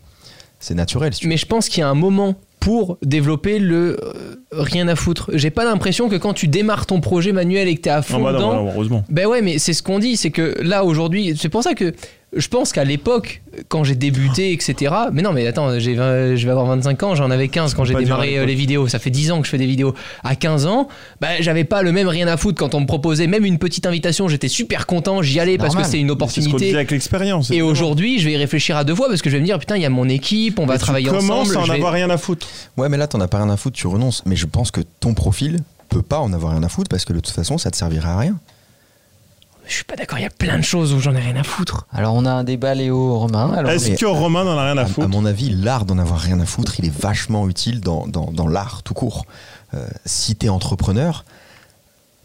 [SPEAKER 5] C'est naturel. Si tu
[SPEAKER 2] Mais je pense qu'il y a un moment pour développer le euh, rien à foutre. J'ai pas l'impression que quand tu démarres ton projet manuel et que t'es à fond
[SPEAKER 4] Non, bah non,
[SPEAKER 2] dedans,
[SPEAKER 4] bah non, heureusement.
[SPEAKER 2] ben ouais, mais c'est ce qu'on dit, c'est que là aujourd'hui, c'est pour ça que je pense qu'à l'époque, quand j'ai débuté, etc. Mais non, mais attends, j'ai 20 je vais avoir 25 ans, j'en avais 15 quand j'ai démarré euh, les vidéos. Ça fait 10 ans que je fais des vidéos. À 15 ans, bah, j'avais pas le même rien à foutre quand on me proposait même une petite invitation. J'étais super content, j'y allais parce que c'est une
[SPEAKER 4] C'est ce
[SPEAKER 2] opportunité.
[SPEAKER 4] avec l'expérience.
[SPEAKER 2] Et aujourd'hui, je vais y réfléchir à deux fois parce que je vais me dire, putain, il y a mon équipe, on va
[SPEAKER 4] Mais tu
[SPEAKER 2] travailler
[SPEAKER 4] commences
[SPEAKER 2] ensemble.
[SPEAKER 4] à en
[SPEAKER 2] vais-
[SPEAKER 4] avoir rien à foutre.
[SPEAKER 5] Ouais, mais là, t'en as pas rien à foutre, tu renonces. Mais je pense que ton profil peut pas en avoir rien à foutre parce que de toute façon, ça te servira à rien.
[SPEAKER 2] Je suis pas d'accord, il y a plein de choses où j'en ai rien à foutre.
[SPEAKER 3] Alors on a un débat Léo Romain. Alors,
[SPEAKER 4] Est-ce que Romain n'en a rien à
[SPEAKER 5] À, à
[SPEAKER 4] foutre
[SPEAKER 5] mon avis, l'art d'en avoir rien à foutre, il est vachement utile dans, dans, dans l'art tout court. Euh, si t'es entrepreneur,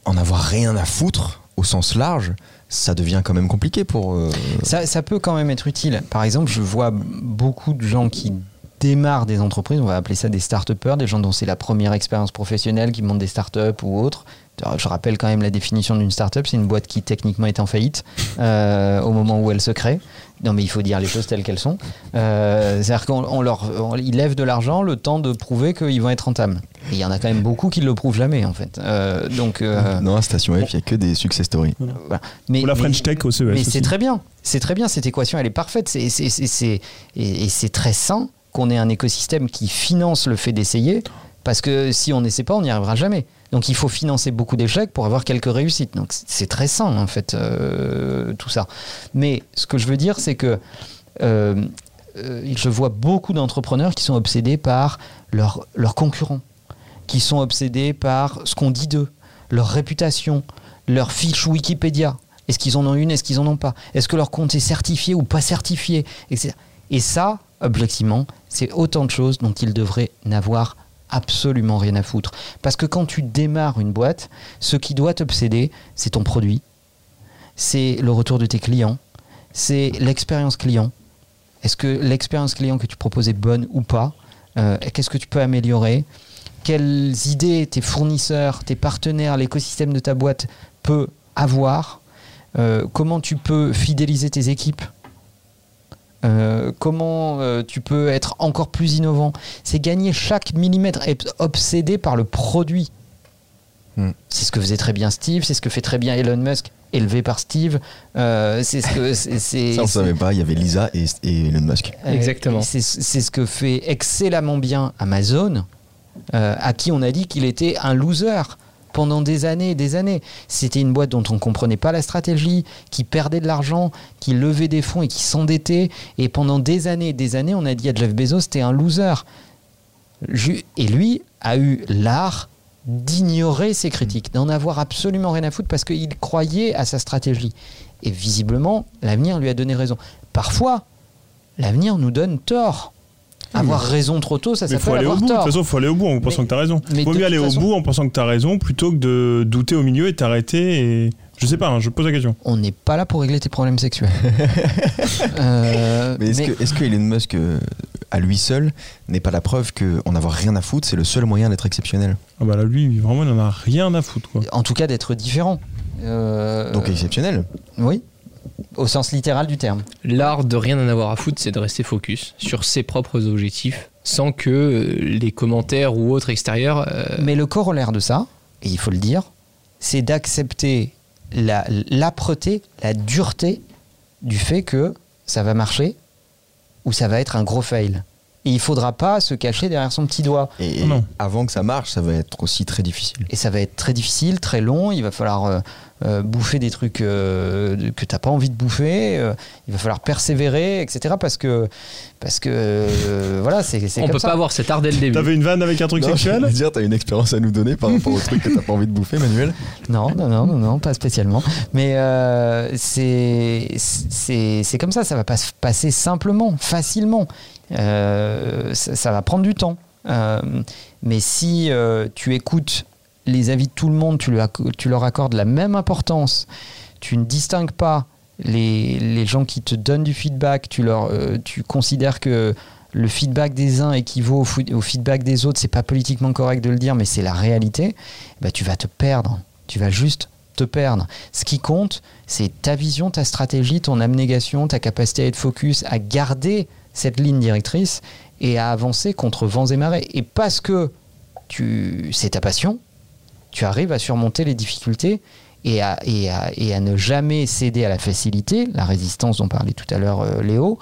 [SPEAKER 5] en avoir rien à foutre au sens large, ça devient quand même compliqué pour. euh,
[SPEAKER 3] Ça, ça peut quand même être utile. Par exemple, je vois beaucoup de gens qui démarrent des entreprises, on va appeler ça des start-upers, des gens dont c'est la première expérience professionnelle, qui montent des start-up ou autres. Je rappelle quand même la définition d'une start-up, c'est une boîte qui techniquement est en faillite euh, au moment où elle se crée. Non mais il faut dire les choses telles qu'elles sont. Euh, C'est-à-dire qu'on on leur, on- ils lèvent de l'argent le temps de prouver qu'ils vont être rentables. Et il y en a quand même beaucoup qui ne le prouvent jamais en fait. Euh, donc, euh,
[SPEAKER 5] Non, à Station F, il n'y a que des success stories.
[SPEAKER 3] voilà. Mais,
[SPEAKER 4] Ou la
[SPEAKER 3] mais-
[SPEAKER 4] French Tech au CES
[SPEAKER 3] mais c'est très bien. C'est très bien. Cette équation, elle est parfaite. Et, et c'est très sain qu'on ait un écosystème qui finance le fait d'essayer. Parce que si on n'essaie pas, on n'y arrivera jamais. Donc il faut financer beaucoup d'échecs pour avoir quelques réussites. Donc c'est- très sain, en fait, euh, tout ça. Mais ce que je veux dire, c'est que euh, euh, je vois beaucoup d'entrepreneurs qui sont obsédés par leurs leurs concurrents, qui sont obsédés par ce qu'on dit d'eux, leur réputation, leur fiche Wikipédia. Est-ce qu'ils en ont une, est-ce qu'ils en ont pas? Est-ce que leur compte est certifié ou pas certifié etc. Et ça, objectivement, c'est autant de choses dont ils devraient n'avoir absolument rien à foutre. Parce que quand tu démarres une boîte, ce qui doit t'obséder, c'est ton produit, c'est le retour de tes clients, c'est l'expérience client. Est-ce que l'expérience client que tu proposes est bonne ou pas Euh, Qu'est-ce que tu peux améliorer Quelles idées tes fournisseurs, tes partenaires, l'écosystème de ta boîte peut avoir Euh, Comment tu peux fidéliser tes équipes Euh, comment euh, tu peux être encore plus innovant? C'est gagner chaque millimètre, être obsédé par le produit.
[SPEAKER 5] Hmm.
[SPEAKER 3] C'est ce que faisait très bien Steve, c'est ce que fait très bien Elon Musk, élevé par Steve. Euh, c'est ce que c'est-
[SPEAKER 5] Ça, on savait pas, il y avait Lisa et, et Elon Musk.
[SPEAKER 2] Exactement.
[SPEAKER 3] C'est c'est ce que fait excellemment bien Amazon, euh, à qui on a dit qu'il était un loser pendant des années et des années. C'était une boîte dont on ne comprenait pas la stratégie, qui perdait de l'argent, qui levait des fonds et qui s'endettait. Et pendant des années et des années, on a dit à Jeff Bezos, c'était un loser. Et lui a eu l'art d'ignorer ses critiques, d'en avoir absolument rien à foutre parce qu'il croyait à sa stratégie. Et visiblement, l'avenir lui a donné raison. Parfois, l'avenir nous donne tort. Avoir raison trop tôt, ça
[SPEAKER 4] il
[SPEAKER 3] s'appelle
[SPEAKER 4] aller au
[SPEAKER 3] avoir
[SPEAKER 4] bout. De toute
[SPEAKER 3] tort.
[SPEAKER 4] façon, il faut aller au bout en pensant
[SPEAKER 3] Mais-
[SPEAKER 4] que tu as raison.
[SPEAKER 3] mais
[SPEAKER 4] Vaut mieux aller au bout en pensant que tu as raison plutôt que de douter au milieu et t'arrêter et. Je sais pas, hein, je pose la question.
[SPEAKER 3] On n'est pas là pour régler tes problèmes sexuels. Euh,
[SPEAKER 5] Mais est-ce
[SPEAKER 3] mais-
[SPEAKER 5] que, Elon Musk, euh, à lui seul, n'est pas la preuve qu'en avoir rien à foutre, c'est le seul moyen d'être exceptionnel?
[SPEAKER 4] Ah bah là, lui, vraiment, il en a rien à foutre. Quoi.
[SPEAKER 3] en tout cas, d'être différent. Euh,
[SPEAKER 5] Donc exceptionnel.
[SPEAKER 3] oui, au sens littéral du terme.
[SPEAKER 2] L'art de rien en avoir à foutre, c'est de rester focus sur ses propres objectifs sans que euh, les commentaires ou autres extérieurs. euh,
[SPEAKER 3] Mais le corollaire de ça, et il faut le dire, c'est d'accepter la- l'âpreté, la, dureté du fait que ça va marcher ou ça va être un gros fail. Et il faudra pas se cacher derrière son petit doigt.
[SPEAKER 5] Et,
[SPEAKER 4] non.
[SPEAKER 5] avant que ça marche, ça va être aussi très difficile.
[SPEAKER 3] Et ça va être très difficile, très long. Il va falloir euh, euh, bouffer des trucs euh, que tu n'as pas envie de bouffer. euh, il va falloir persévérer, etc. Parce que, parce que euh, voilà, c'est c'est
[SPEAKER 2] on
[SPEAKER 3] comme
[SPEAKER 2] peut
[SPEAKER 3] ça.
[SPEAKER 2] pas avoir cet art dès le début.
[SPEAKER 4] T'avais une vanne avec un truc
[SPEAKER 5] Non,
[SPEAKER 4] sexuel
[SPEAKER 5] dire, t'as une expérience à nous donner par rapport au truc que t'as pas envie de bouffer, Manuel
[SPEAKER 3] Non, non, non, non, non, pas spécialement. Mais euh, c'est c'est c'est comme ça, ça va pas se passer simplement, facilement. Euh, ça, ça va prendre du temps. Euh, mais si euh, tu écoutes les avis de tout le monde, tu, leur accordes la même importance, tu ne distingues pas les, les gens qui te donnent du feedback, tu, leur, euh, tu considères que le feedback des uns équivaut au feedback des autres, c'est pas politiquement correct de le dire, mais c'est la réalité, bah, tu vas te perdre. Tu vas juste te perdre. Ce qui compte, c'est ta vision, ta stratégie, ton abnégation, ta capacité à être focus, à garder cette ligne directrice. et à avancer contre vents et marées. Et parce que tu, c'est ta passion, tu arrives à surmonter les difficultés et à, et, à, et à ne jamais céder à la facilité, la résistance dont parlait tout à l'heure euh, Léo,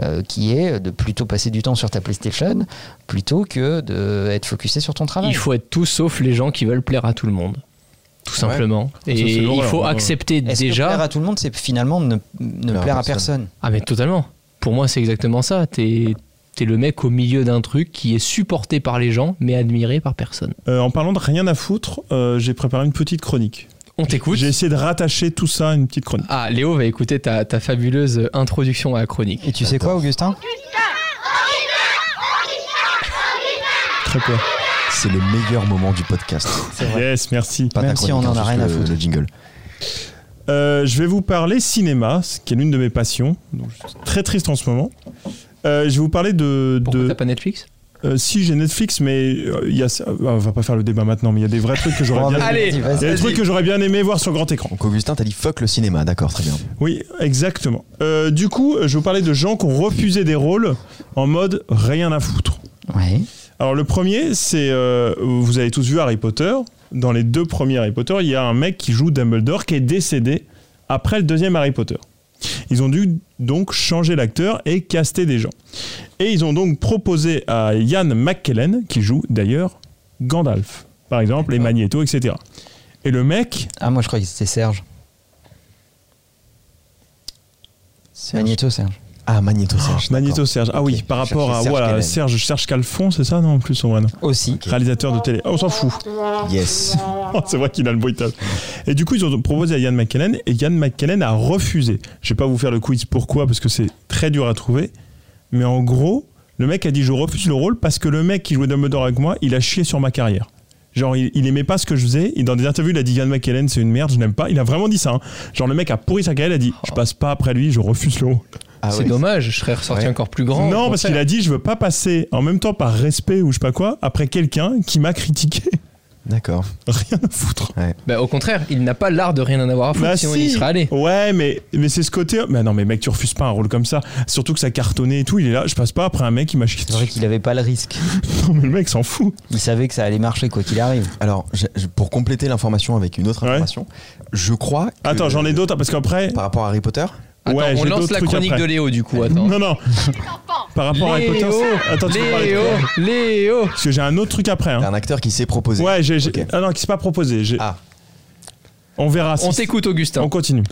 [SPEAKER 3] euh, qui est de plutôt passer du temps sur ta PlayStation plutôt que d'être focusé sur ton travail.
[SPEAKER 2] Il faut être tout sauf les gens qui veulent plaire à tout le monde. Tout simplement. Et il faut
[SPEAKER 4] ouais.
[SPEAKER 2] accepter
[SPEAKER 3] Est-ce que
[SPEAKER 2] déjà.
[SPEAKER 3] plaire à tout le monde, c'est finalement ne, ne
[SPEAKER 5] Plaire à
[SPEAKER 3] plaire à
[SPEAKER 5] personne.
[SPEAKER 3] personne?
[SPEAKER 2] Ah mais totalement. Pour moi c'est exactement ça. T'es es le mec au milieu d'un truc qui est supporté par les gens mais admiré par personne.
[SPEAKER 4] Euh, en parlant de rien à foutre, euh, j'ai préparé une petite chronique.
[SPEAKER 2] On t'écoute.
[SPEAKER 4] J'ai essayé de rattacher tout ça à une petite chronique.
[SPEAKER 2] Ah Léo va écouter ta, ta fabuleuse introduction à la chronique.
[SPEAKER 3] Et tu sais quoi, Augustin?
[SPEAKER 4] Très peur.
[SPEAKER 5] C'est le meilleur moment du podcast.
[SPEAKER 4] Yes, merci.
[SPEAKER 5] Pas
[SPEAKER 3] Même si on en
[SPEAKER 5] hein,
[SPEAKER 3] a
[SPEAKER 5] juste
[SPEAKER 3] rien à foutre.
[SPEAKER 5] Le jingle.
[SPEAKER 4] Euh, je vais vous parler cinéma, ce qui est l'une de mes passions. Donc, je suis très triste en ce moment. Euh, je vais vous parler de.
[SPEAKER 2] Pourquoi
[SPEAKER 4] de-
[SPEAKER 2] t'as pas Netflix?
[SPEAKER 4] Euh, si j'ai Netflix, mais euh, il y a, on va pas faire le débat maintenant, mais il y a des vrais trucs que j'aurais
[SPEAKER 3] Bon,
[SPEAKER 4] bien.
[SPEAKER 2] Allez.
[SPEAKER 4] Il y a des trucs que j'aurais bien aimé voir sur grand écran.
[SPEAKER 5] Donc Augustin, t'as dit fuck le cinéma, d'accord, très bien.
[SPEAKER 4] Oui, exactement. Euh, du coup, je vais vous parler de gens qui ont refusé des rôles en mode rien à foutre.
[SPEAKER 3] Ouais.
[SPEAKER 4] Alors le premier, c'est euh, vous avez tous vu Harry Potter. Dans les deux premiers Harry Potter, il y a un mec qui joue Dumbledore qui est décédé après le deuxième Harry Potter. Ils ont dû donc changer l'acteur et caster des gens. Et ils ont donc proposé à Ian McKellen, qui joue d'ailleurs Gandalf, par exemple, et Magneto, etc. Et le mec,
[SPEAKER 3] Ah, moi je croyais que c'était Serge. Magneto, Serge.
[SPEAKER 5] Ah, Magneto Serge.
[SPEAKER 4] Magneto. Serge, ah oui, par rapport à
[SPEAKER 5] Serge
[SPEAKER 4] voilà. Serge, Serge Calfon, c'est ça Non, en plus, en vrai, non.
[SPEAKER 3] Aussi.
[SPEAKER 4] Réalisateur de télé. Ah, on s'en fout.
[SPEAKER 5] Yes.
[SPEAKER 4] c'est vrai qu'il a le bruitage. Et du coup, ils ont proposé à Ian McKellen et Ian McKellen a refusé. Je vais pas vous faire le quiz pourquoi, parce que c'est très dur à trouver. Mais en gros, le mec a dit Je refuse le rôle parce que le mec qui jouait Dumbledore avec moi, il a chié sur ma carrière. Genre, il, il aimait pas ce que je faisais. Et dans des interviews, il a dit Ian McKellen, c'est une merde, je n'aime pas. Il a vraiment dit ça. hein. Genre, le mec a pourri sa carrière, il a dit Je passe pas après lui, je refuse le rôle.
[SPEAKER 5] Ah
[SPEAKER 2] C'est
[SPEAKER 5] oui.
[SPEAKER 2] dommage, je serais ressorti
[SPEAKER 5] Ouais.
[SPEAKER 2] encore plus grand.
[SPEAKER 4] non, parce qu'il a dit Je veux pas passer en même temps par respect ou je sais pas quoi, après quelqu'un qui m'a critiqué.
[SPEAKER 5] D'accord.
[SPEAKER 4] Rien à foutre.
[SPEAKER 2] Bah, au contraire, il n'a pas l'art de rien en avoir à foutre,
[SPEAKER 4] Bah
[SPEAKER 2] sinon
[SPEAKER 4] si.
[SPEAKER 2] il y serait allé.
[SPEAKER 4] Ouais, mais, mais c'est ce côté. Mais non, mais mec, tu refuses pas un rôle comme ça. Surtout que ça cartonnait et tout. Il est là, je passe pas après un mec qui m'a chié
[SPEAKER 3] C'est vrai qu'il avait pas le risque.
[SPEAKER 4] Non, mais le mec s'en fout.
[SPEAKER 3] Il savait que ça allait marcher quoi qu'il arrive.
[SPEAKER 5] Alors, je- je- pour compléter l'information avec une autre
[SPEAKER 4] Ouais.
[SPEAKER 5] information, je crois. que-
[SPEAKER 4] Attends, j'en ai d'autres parce qu'après.
[SPEAKER 5] Par rapport à Harry Potter
[SPEAKER 2] Attends,
[SPEAKER 4] Ouais,
[SPEAKER 2] on lance la chronique
[SPEAKER 4] après.
[SPEAKER 2] de Léo du coup, attends.
[SPEAKER 4] Non, non. Par rapport à Harry Potter.
[SPEAKER 2] Léo,
[SPEAKER 4] Attends, tu
[SPEAKER 2] Léo, Léo.
[SPEAKER 4] Parce que j'ai un autre truc après. Hein.
[SPEAKER 5] un acteur qui s'est proposé.
[SPEAKER 4] Ouais, j'ai. Ah non, qui s'est pas proposé.
[SPEAKER 5] Ah,
[SPEAKER 4] On verra.
[SPEAKER 2] On
[SPEAKER 4] si-
[SPEAKER 2] t'écoute Augustin.
[SPEAKER 4] On continue.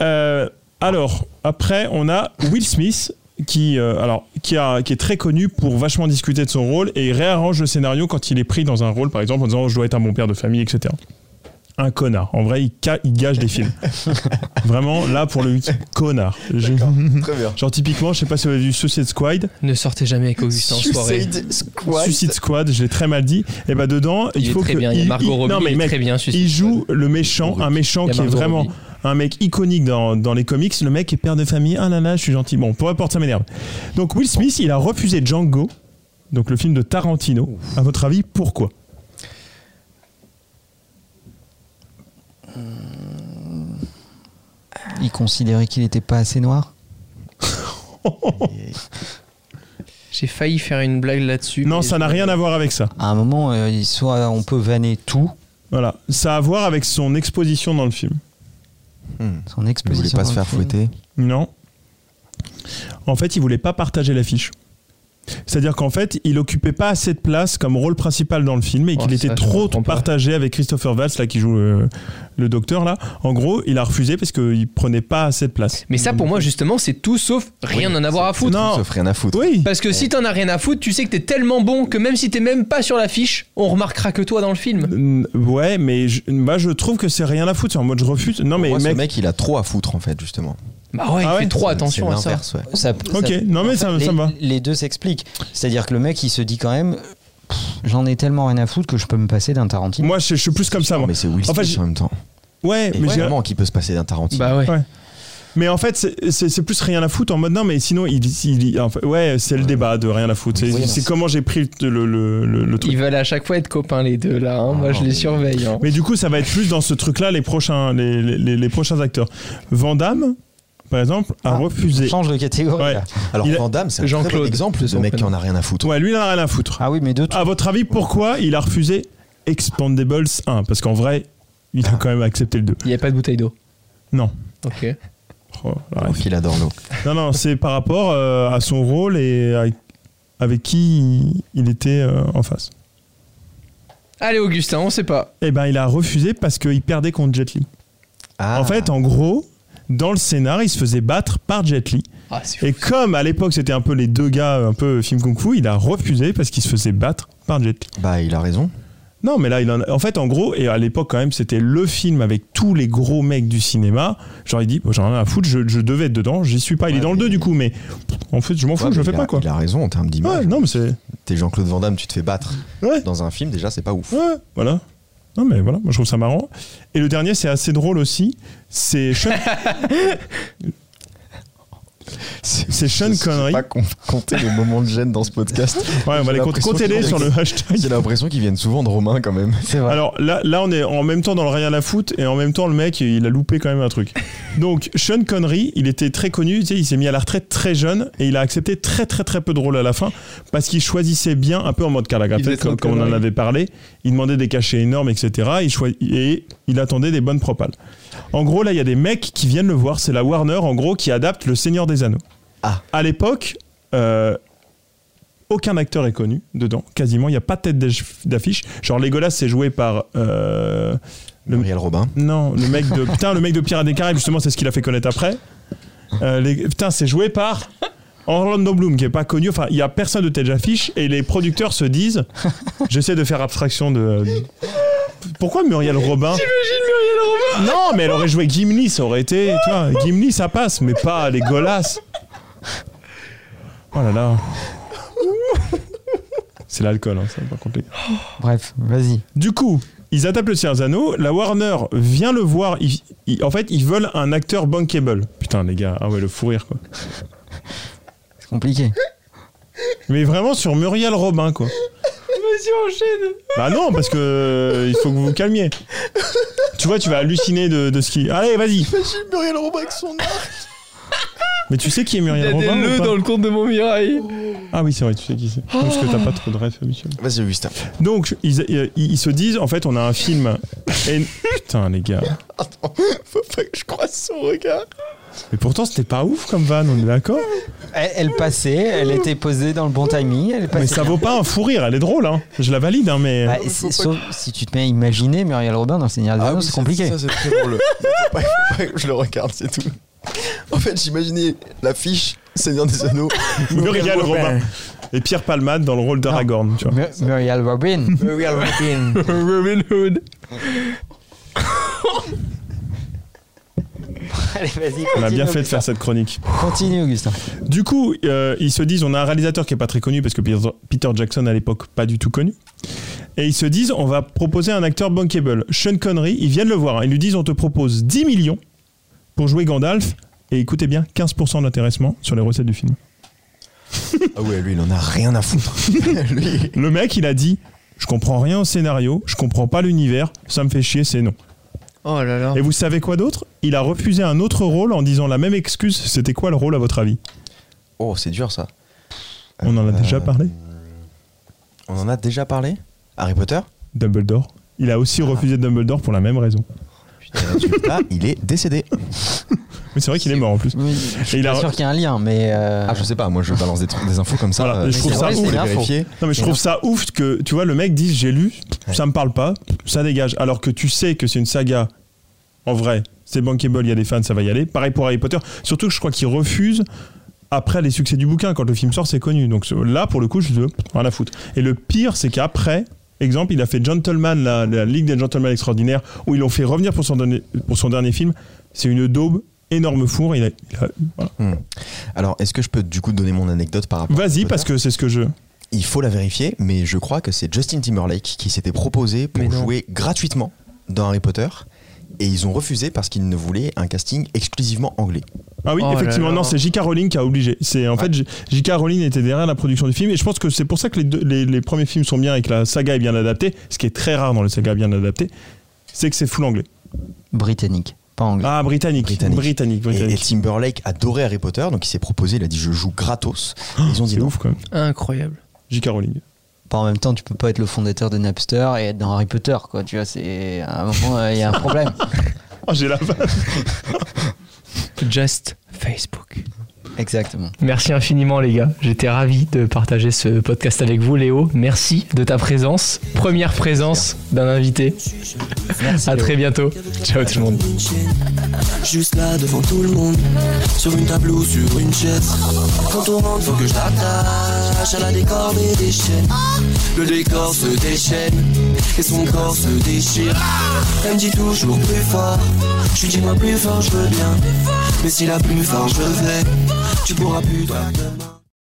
[SPEAKER 4] Euh, alors, après, on a Will Smith qui, euh, alors, qui, a, qui est très connu pour vachement discuter de son rôle et il réarrange le scénario quand il est pris dans un rôle, par exemple, en disant je dois être un bon père de famille, etc. Un connard. En vrai, il, ca- il gage des films. Vraiment, là, pour le connard. Je-
[SPEAKER 5] très bien.
[SPEAKER 4] Genre, typiquement, je sais pas si vous avez vu Suicide Squad.
[SPEAKER 2] Ne sortez jamais avec Augustin en soirée.
[SPEAKER 5] Suicide Squad.
[SPEAKER 4] Suicide Squad, je l'ai très mal dit. Et bah, dedans, il,
[SPEAKER 2] Il est
[SPEAKER 4] faut
[SPEAKER 2] très
[SPEAKER 4] que.
[SPEAKER 2] bien, il y a Margot Robbie,
[SPEAKER 4] non, mais
[SPEAKER 2] il
[SPEAKER 4] mec,
[SPEAKER 2] très bien, Suicide
[SPEAKER 4] il
[SPEAKER 2] Squad.
[SPEAKER 4] joue le méchant, un méchant qui est vraiment
[SPEAKER 2] Robbie.
[SPEAKER 4] un mec iconique dans, dans les comics. Le mec est père de famille. Ah là là, je suis gentil. Bon, peu importe, ça m'énerve. Donc Will Smith, il a refusé Django, donc le film de Tarantino. À votre avis, pourquoi?
[SPEAKER 3] Il considérait qu'il était pas assez noir.
[SPEAKER 2] J'ai failli faire une blague là-dessus.
[SPEAKER 4] Non,
[SPEAKER 2] mais
[SPEAKER 4] ça n'a rien à voir avec ça.
[SPEAKER 3] À un moment, euh, soit on peut vanner tout,
[SPEAKER 4] Voilà, ça a à voir avec son exposition dans le film.
[SPEAKER 5] Hmm.
[SPEAKER 3] son
[SPEAKER 5] Il voulait
[SPEAKER 3] exposition.
[SPEAKER 5] pas se
[SPEAKER 3] le
[SPEAKER 5] faire
[SPEAKER 3] film.
[SPEAKER 5] fouetter.
[SPEAKER 4] Non. En fait, il voulait pas partager l'affiche. C'est-à-dire qu'en fait, il occupait pas assez de place comme rôle principal dans le film et
[SPEAKER 2] Oh,
[SPEAKER 4] qu'il était trop partagé avec Christopher Waltz là qui joue euh, le docteur là. En gros, il a refusé parce qu'il prenait pas assez de place.
[SPEAKER 2] Mais ça, pour moi, justement, c'est tout sauf rien
[SPEAKER 5] Oui,
[SPEAKER 2] en avoir à foutre.
[SPEAKER 4] Non.
[SPEAKER 5] Sauf rien à foutre.
[SPEAKER 4] Oui.
[SPEAKER 2] Parce que si t'en as rien à foutre, tu sais que t'es tellement bon que même si t'es même pas sur l'affiche, on remarquera que toi dans le film.
[SPEAKER 4] Ouais, mais je, moi je trouve que c'est rien à foutre. C'est en mode je refuse. Non, mais
[SPEAKER 5] Moi, ce
[SPEAKER 4] mec,
[SPEAKER 5] il a trop à foutre en fait, justement.
[SPEAKER 2] Bah ouais,
[SPEAKER 4] Ah
[SPEAKER 2] il
[SPEAKER 4] ouais
[SPEAKER 2] fait trop attention à ça.
[SPEAKER 5] l'inverse, ouais.
[SPEAKER 3] Ça-
[SPEAKER 4] Ok,
[SPEAKER 3] ça-
[SPEAKER 4] non, mais ça-
[SPEAKER 3] fait,
[SPEAKER 4] ça
[SPEAKER 3] les,
[SPEAKER 4] va.
[SPEAKER 3] Les deux s'expliquent. C'est-à-dire que le mec, il se dit quand même, j'en ai tellement rien à foutre que je peux me passer d'un Tarantino.
[SPEAKER 4] Moi, je, je suis plus comme ça. Moi.
[SPEAKER 5] Mais c'est Will Smith
[SPEAKER 4] Enfin,
[SPEAKER 5] en même temps.
[SPEAKER 4] Ouais,
[SPEAKER 5] Et
[SPEAKER 4] mais
[SPEAKER 5] vraiment qui peut se passer d'un Tarantino.
[SPEAKER 2] Bah ouais.
[SPEAKER 4] Ouais. Mais en fait, c'est- plus rien à foutre en mode non, mais sinon, il, il- en fait, ouais, c'est le débat de rien à foutre. C'est
[SPEAKER 5] Oui,
[SPEAKER 4] comment j'ai pris le, le, le- le- truc.
[SPEAKER 2] Ils veulent à chaque fois être copains les deux là. hein. Moi, je les surveille. hein.
[SPEAKER 4] Mais du coup, ça va être plus dans ce truc-là les prochains, les, les, les prochains acteurs. Van Damme, par exemple, a
[SPEAKER 3] Ah,
[SPEAKER 4] refusé.
[SPEAKER 3] Change de catégorie.
[SPEAKER 4] Ouais.
[SPEAKER 5] Alors
[SPEAKER 4] Il a-
[SPEAKER 5] Van Damme, c'est un très
[SPEAKER 2] Jean-Claude,
[SPEAKER 5] bon exemple de mec qui en a rien à foutre.
[SPEAKER 4] Ouais, lui, il en a rien à foutre.
[SPEAKER 3] Ah oui, mais de tout.
[SPEAKER 4] À votre avis, pourquoi il a refusé Expandables 1 Parce qu'en vrai, il a quand même accepté le 2.
[SPEAKER 2] Il n'y a pas de bouteille d'eau.
[SPEAKER 4] Non.
[SPEAKER 2] Ok.
[SPEAKER 4] Oh,
[SPEAKER 5] qu'il adore l'eau.
[SPEAKER 4] Non, non, c'est par rapport euh, à son rôle et à- avec qui il, il était euh, en face.
[SPEAKER 2] Allez, Augustin, on sait pas.
[SPEAKER 4] Eh ben, il a refusé parce qu'il perdait contre Jet Li.
[SPEAKER 5] Ah.
[SPEAKER 4] En fait, en gros, dans le scénar, il se faisait battre par Jet Li.
[SPEAKER 2] Ah,
[SPEAKER 4] Et comme à l'époque, c'était un peu les deux gars, un peu film kung fu, il a refusé parce qu'il se faisait battre par Jet Li.
[SPEAKER 5] Bah, il a raison.
[SPEAKER 4] Non, mais là, il en, a- en fait, en gros, et à l'époque, quand même, c'était le film avec tous les gros mecs du cinéma. J'aurais dit, bon, j'en ai rien à foutre, je, je devais être dedans, j'y suis pas. Il est dans le
[SPEAKER 5] mais-
[SPEAKER 4] 2 du coup, mais en fait, je m'en fous, je le fais
[SPEAKER 5] il
[SPEAKER 4] pas quoi.
[SPEAKER 5] Il a raison en termes d'image.
[SPEAKER 4] Ouais, non, mais c'est.
[SPEAKER 5] T'es Jean-Claude Van Damme, tu te fais battre
[SPEAKER 4] Ouais.
[SPEAKER 5] dans un film, déjà, c'est pas ouf.
[SPEAKER 4] Ouais, voilà. Non, mais voilà, moi je trouve ça marrant. Et le dernier, c'est assez drôle aussi. C'est c'est Sean
[SPEAKER 5] Je sais
[SPEAKER 4] Connery.
[SPEAKER 5] pas com- compter les moments de gêne dans ce podcast.
[SPEAKER 4] Ouais, on va les compter. sur le hashtag.
[SPEAKER 5] J'ai l'impression qu'ils viennent souvent de Romain quand même.
[SPEAKER 3] C'est vrai.
[SPEAKER 4] Alors là, là, on est en même temps dans le rien à foutre et en même temps, le mec, il a loupé quand même un truc. Donc, Sean Connery, il était très connu, tu sais, il s'est mis à la retrite très jeune et il a accepté très très très peu de rôles à la fin parce qu'il choisissait bien, un peu en mode
[SPEAKER 2] trop
[SPEAKER 4] comme, comme on en avait parlé. Il demandait des cachets énormes, etc. Il et il attendait des bonnes propales. En gros, là, il y a des mecs qui viennent le voir. C'est la Warner, en gros, qui adapte Le Seigneur des Anneaux.
[SPEAKER 5] Ah.
[SPEAKER 4] À l'époque, euh, aucun acteur est connu dedans, quasiment. Il n'y a pas de tête d'af- d'affiche. Genre, Legolas, c'est joué par. euh, le,
[SPEAKER 5] Muriel Robin.
[SPEAKER 4] non, le mec de. Putain, le mec de Pirates des Caraïbes, justement, c'est ce qu'il a fait connaître après. Euh, les- putain, c'est joué par. Orlando Bloom, qui est pas connu. Enfin, il y a personne de tête d'affiche et les producteurs se disent. J'essaie de faire abstraction de. Pourquoi Muriel Robin? Muriel Robin Non, mais elle aurait joué Gimli, ça aurait été. Tu vois, Gimli, ça passe, mais pas les Golas. Oh là là. C'est l'alcool, hein, ça, contre. les gars.
[SPEAKER 3] Bref, vas-y.
[SPEAKER 4] Du coup, ils adaptent le Seigneur Anneaux. La Warner vient le voir. Ils- ils- en fait, ils veulent un acteur bankable. Putain, les gars, ah ouais, le fou rire, quoi.
[SPEAKER 3] C'est compliqué.
[SPEAKER 4] Mais vraiment sur Muriel Robin, quoi.
[SPEAKER 2] Vas-y, enchaîne.
[SPEAKER 4] Bah non, parce que euh, il faut que vous vous calmiez. Tu vois, tu vas halluciner de, de ce qui. Allez, vas-y.
[SPEAKER 5] Muriel Robin avec son arc.
[SPEAKER 4] Mais tu sais qui est
[SPEAKER 2] Il y
[SPEAKER 4] Muriel
[SPEAKER 2] a des
[SPEAKER 4] Robin ou
[SPEAKER 2] nœuds
[SPEAKER 4] pas
[SPEAKER 2] dans le compte de Montmirail.
[SPEAKER 4] Ah oui, c'est vrai, tu sais qui c'est. Parce que t'as pas trop de rêve habituellement.
[SPEAKER 5] Vas-y, Augustin.
[SPEAKER 4] Donc, ils, ils- ils se disent, en fait, on a un film. et- Putain, les gars.
[SPEAKER 5] Attends, faut pas que je croise son regard.
[SPEAKER 4] Mais pourtant, c'était pas ouf comme van, on est d'accord?
[SPEAKER 3] Elle, elle passait, elle était posée dans le bon timing. Elle passait
[SPEAKER 4] Mais ça vaut pas un fou rire, elle est drôle, hein. Je la valide, hein, mais.
[SPEAKER 3] Bah, sauf si tu te mets à imaginer Muriel Robin dans le Seigneur des Anneaux, c'est compliqué.
[SPEAKER 5] Ça, c'est très drôle. faut, pas, faut pas que je le regarde, c'est tout. En fait, j'imaginais l'affiche Seigneur des Anneaux.
[SPEAKER 4] Muriel Robin. Et Pierre Palmade dans le rôle d'Aragorn, tu vois.
[SPEAKER 3] Mu- Muriel Robin.
[SPEAKER 5] Muriel Robin.
[SPEAKER 2] Robin Hood.
[SPEAKER 3] Allez, vas-y.
[SPEAKER 4] On a bien fait de faire cette chronique.
[SPEAKER 3] Continue, Augustin.
[SPEAKER 4] Du coup, euh, ils se disent, on a un réalisateur qui est pas très connu parce que Peter, Peter Jackson à l'époque pas du tout connu. Et ils se disent, on va proposer un acteur bankable. Sean Connery, ils viennent le voir. hein. Ils lui disent, on te propose 10 millions pour jouer Gandalf. Et écoutez bien, 15% d'intéressement sur les recettes du film.
[SPEAKER 5] Ah ouais, lui, il en a rien à foutre. lui.
[SPEAKER 4] Le mec, il a dit, je comprends rien au scénario, je comprends pas l'univers, ça me fait chier, c'est non.
[SPEAKER 2] Oh là là.
[SPEAKER 4] Et vous savez quoi d'autre? Il a refusé un autre rôle en disant la même excuse. C'était quoi le rôle à votre avis?
[SPEAKER 5] Oh, c'est dur ça.
[SPEAKER 4] On en a
[SPEAKER 5] Euh,
[SPEAKER 4] déjà parlé?
[SPEAKER 5] On en a déjà parlé? Harry Potter?
[SPEAKER 4] Dumbledore. Il a aussi refusé Dumbledore pour la même raison.
[SPEAKER 5] Résultat, il est décédé.
[SPEAKER 4] Mais c'est vrai qu'il est mort en plus.
[SPEAKER 3] Oui, je
[SPEAKER 4] Et
[SPEAKER 3] suis
[SPEAKER 4] il
[SPEAKER 3] pas
[SPEAKER 4] a-
[SPEAKER 3] sûr qu'il y a un lien, mais. euh,
[SPEAKER 5] Ah, je sais pas, moi je balance des, trucs- des infos comme ça.
[SPEAKER 4] Voilà,
[SPEAKER 5] euh,
[SPEAKER 4] je trouve ça
[SPEAKER 5] vrai,
[SPEAKER 4] ouf.
[SPEAKER 5] c'est vérifié.
[SPEAKER 4] Non mais je trouve ça ouf que tu vois le mec dise j'ai lu, ça me parle pas, ça dégage. Alors que tu sais que c'est une saga en vrai, c'est bankable, il y a des fans, ça va y aller. Pareil pour Harry Potter. Surtout que je crois qu'il refuse après les succès du bouquin quand le film sort, c'est connu. Donc là pour le coup, je dis rien à foutre. Et le pire, c'est qu'après Exemple, il a fait Gentleman, la, la Ligue des Gentlemen Extraordinaires, où ils l'ont fait revenir pour son, dernier, pour son dernier film. C'est une daube, énorme four. Il a, il a- voilà.
[SPEAKER 5] Alors, est-ce que je peux du coup donner mon anecdote par rapport
[SPEAKER 4] Vas-y, parce que c'est ce que je.
[SPEAKER 5] Il faut la vérifier, mais je crois que c'est Justin Timberlake qui s'était proposé pour jouer gratuitement dans Harry Potter. Et ils ont refusé parce qu'ils ne voulaient un casting exclusivement anglais.
[SPEAKER 4] Ah oui,
[SPEAKER 2] Oh
[SPEAKER 4] effectivement,
[SPEAKER 2] là.
[SPEAKER 4] non, c'est J.K. Rowling qui a obligé. C'est en fait J.K. Rowling était derrière la production du film et je pense que c'est pour ça que les, deux- les, les premiers films sont bien et que la saga est bien adaptée. Ce qui est très rare dans les sagas bien adaptées, c'est que c'est full anglais.
[SPEAKER 3] Britannique. Pas anglais.
[SPEAKER 4] Ah, britannique.
[SPEAKER 5] Britannique.
[SPEAKER 4] Britannique,
[SPEAKER 5] Et. Timberlake adorait Harry Potter, donc il s'est proposé, il a dit je joue gratos. Ils ont dit
[SPEAKER 4] ouf, quand même.
[SPEAKER 2] Incroyable.
[SPEAKER 4] J.K. Rowling.
[SPEAKER 3] Pas en même temps, tu peux pas être le fondateur de Napster et être dans Harry Potter, quoi. Tu vois, c'est à un moment, euh, il y a un problème.
[SPEAKER 4] Oh, j'ai la vanne.
[SPEAKER 2] Just Facebook.
[SPEAKER 3] Exactement.
[SPEAKER 2] Merci infiniment les gars. J'étais ravi de partager ce podcast avec vous Léo. Merci de ta présence. Première présence d'un invité.
[SPEAKER 3] Merci.
[SPEAKER 2] À
[SPEAKER 3] Léo.
[SPEAKER 2] très bientôt. Ciao tout le monde.
[SPEAKER 1] Juste là devant tout le monde Sur une table ou sur une chaise Quand on rentre faut que je l'attache À la décorde et des chaînes Le décor se déchaîne Et son corps se déchire Elle me dit toujours plus fort Je dis moi plus fort je veux bien Mais si la plus fort je vais Tu pourras plus demain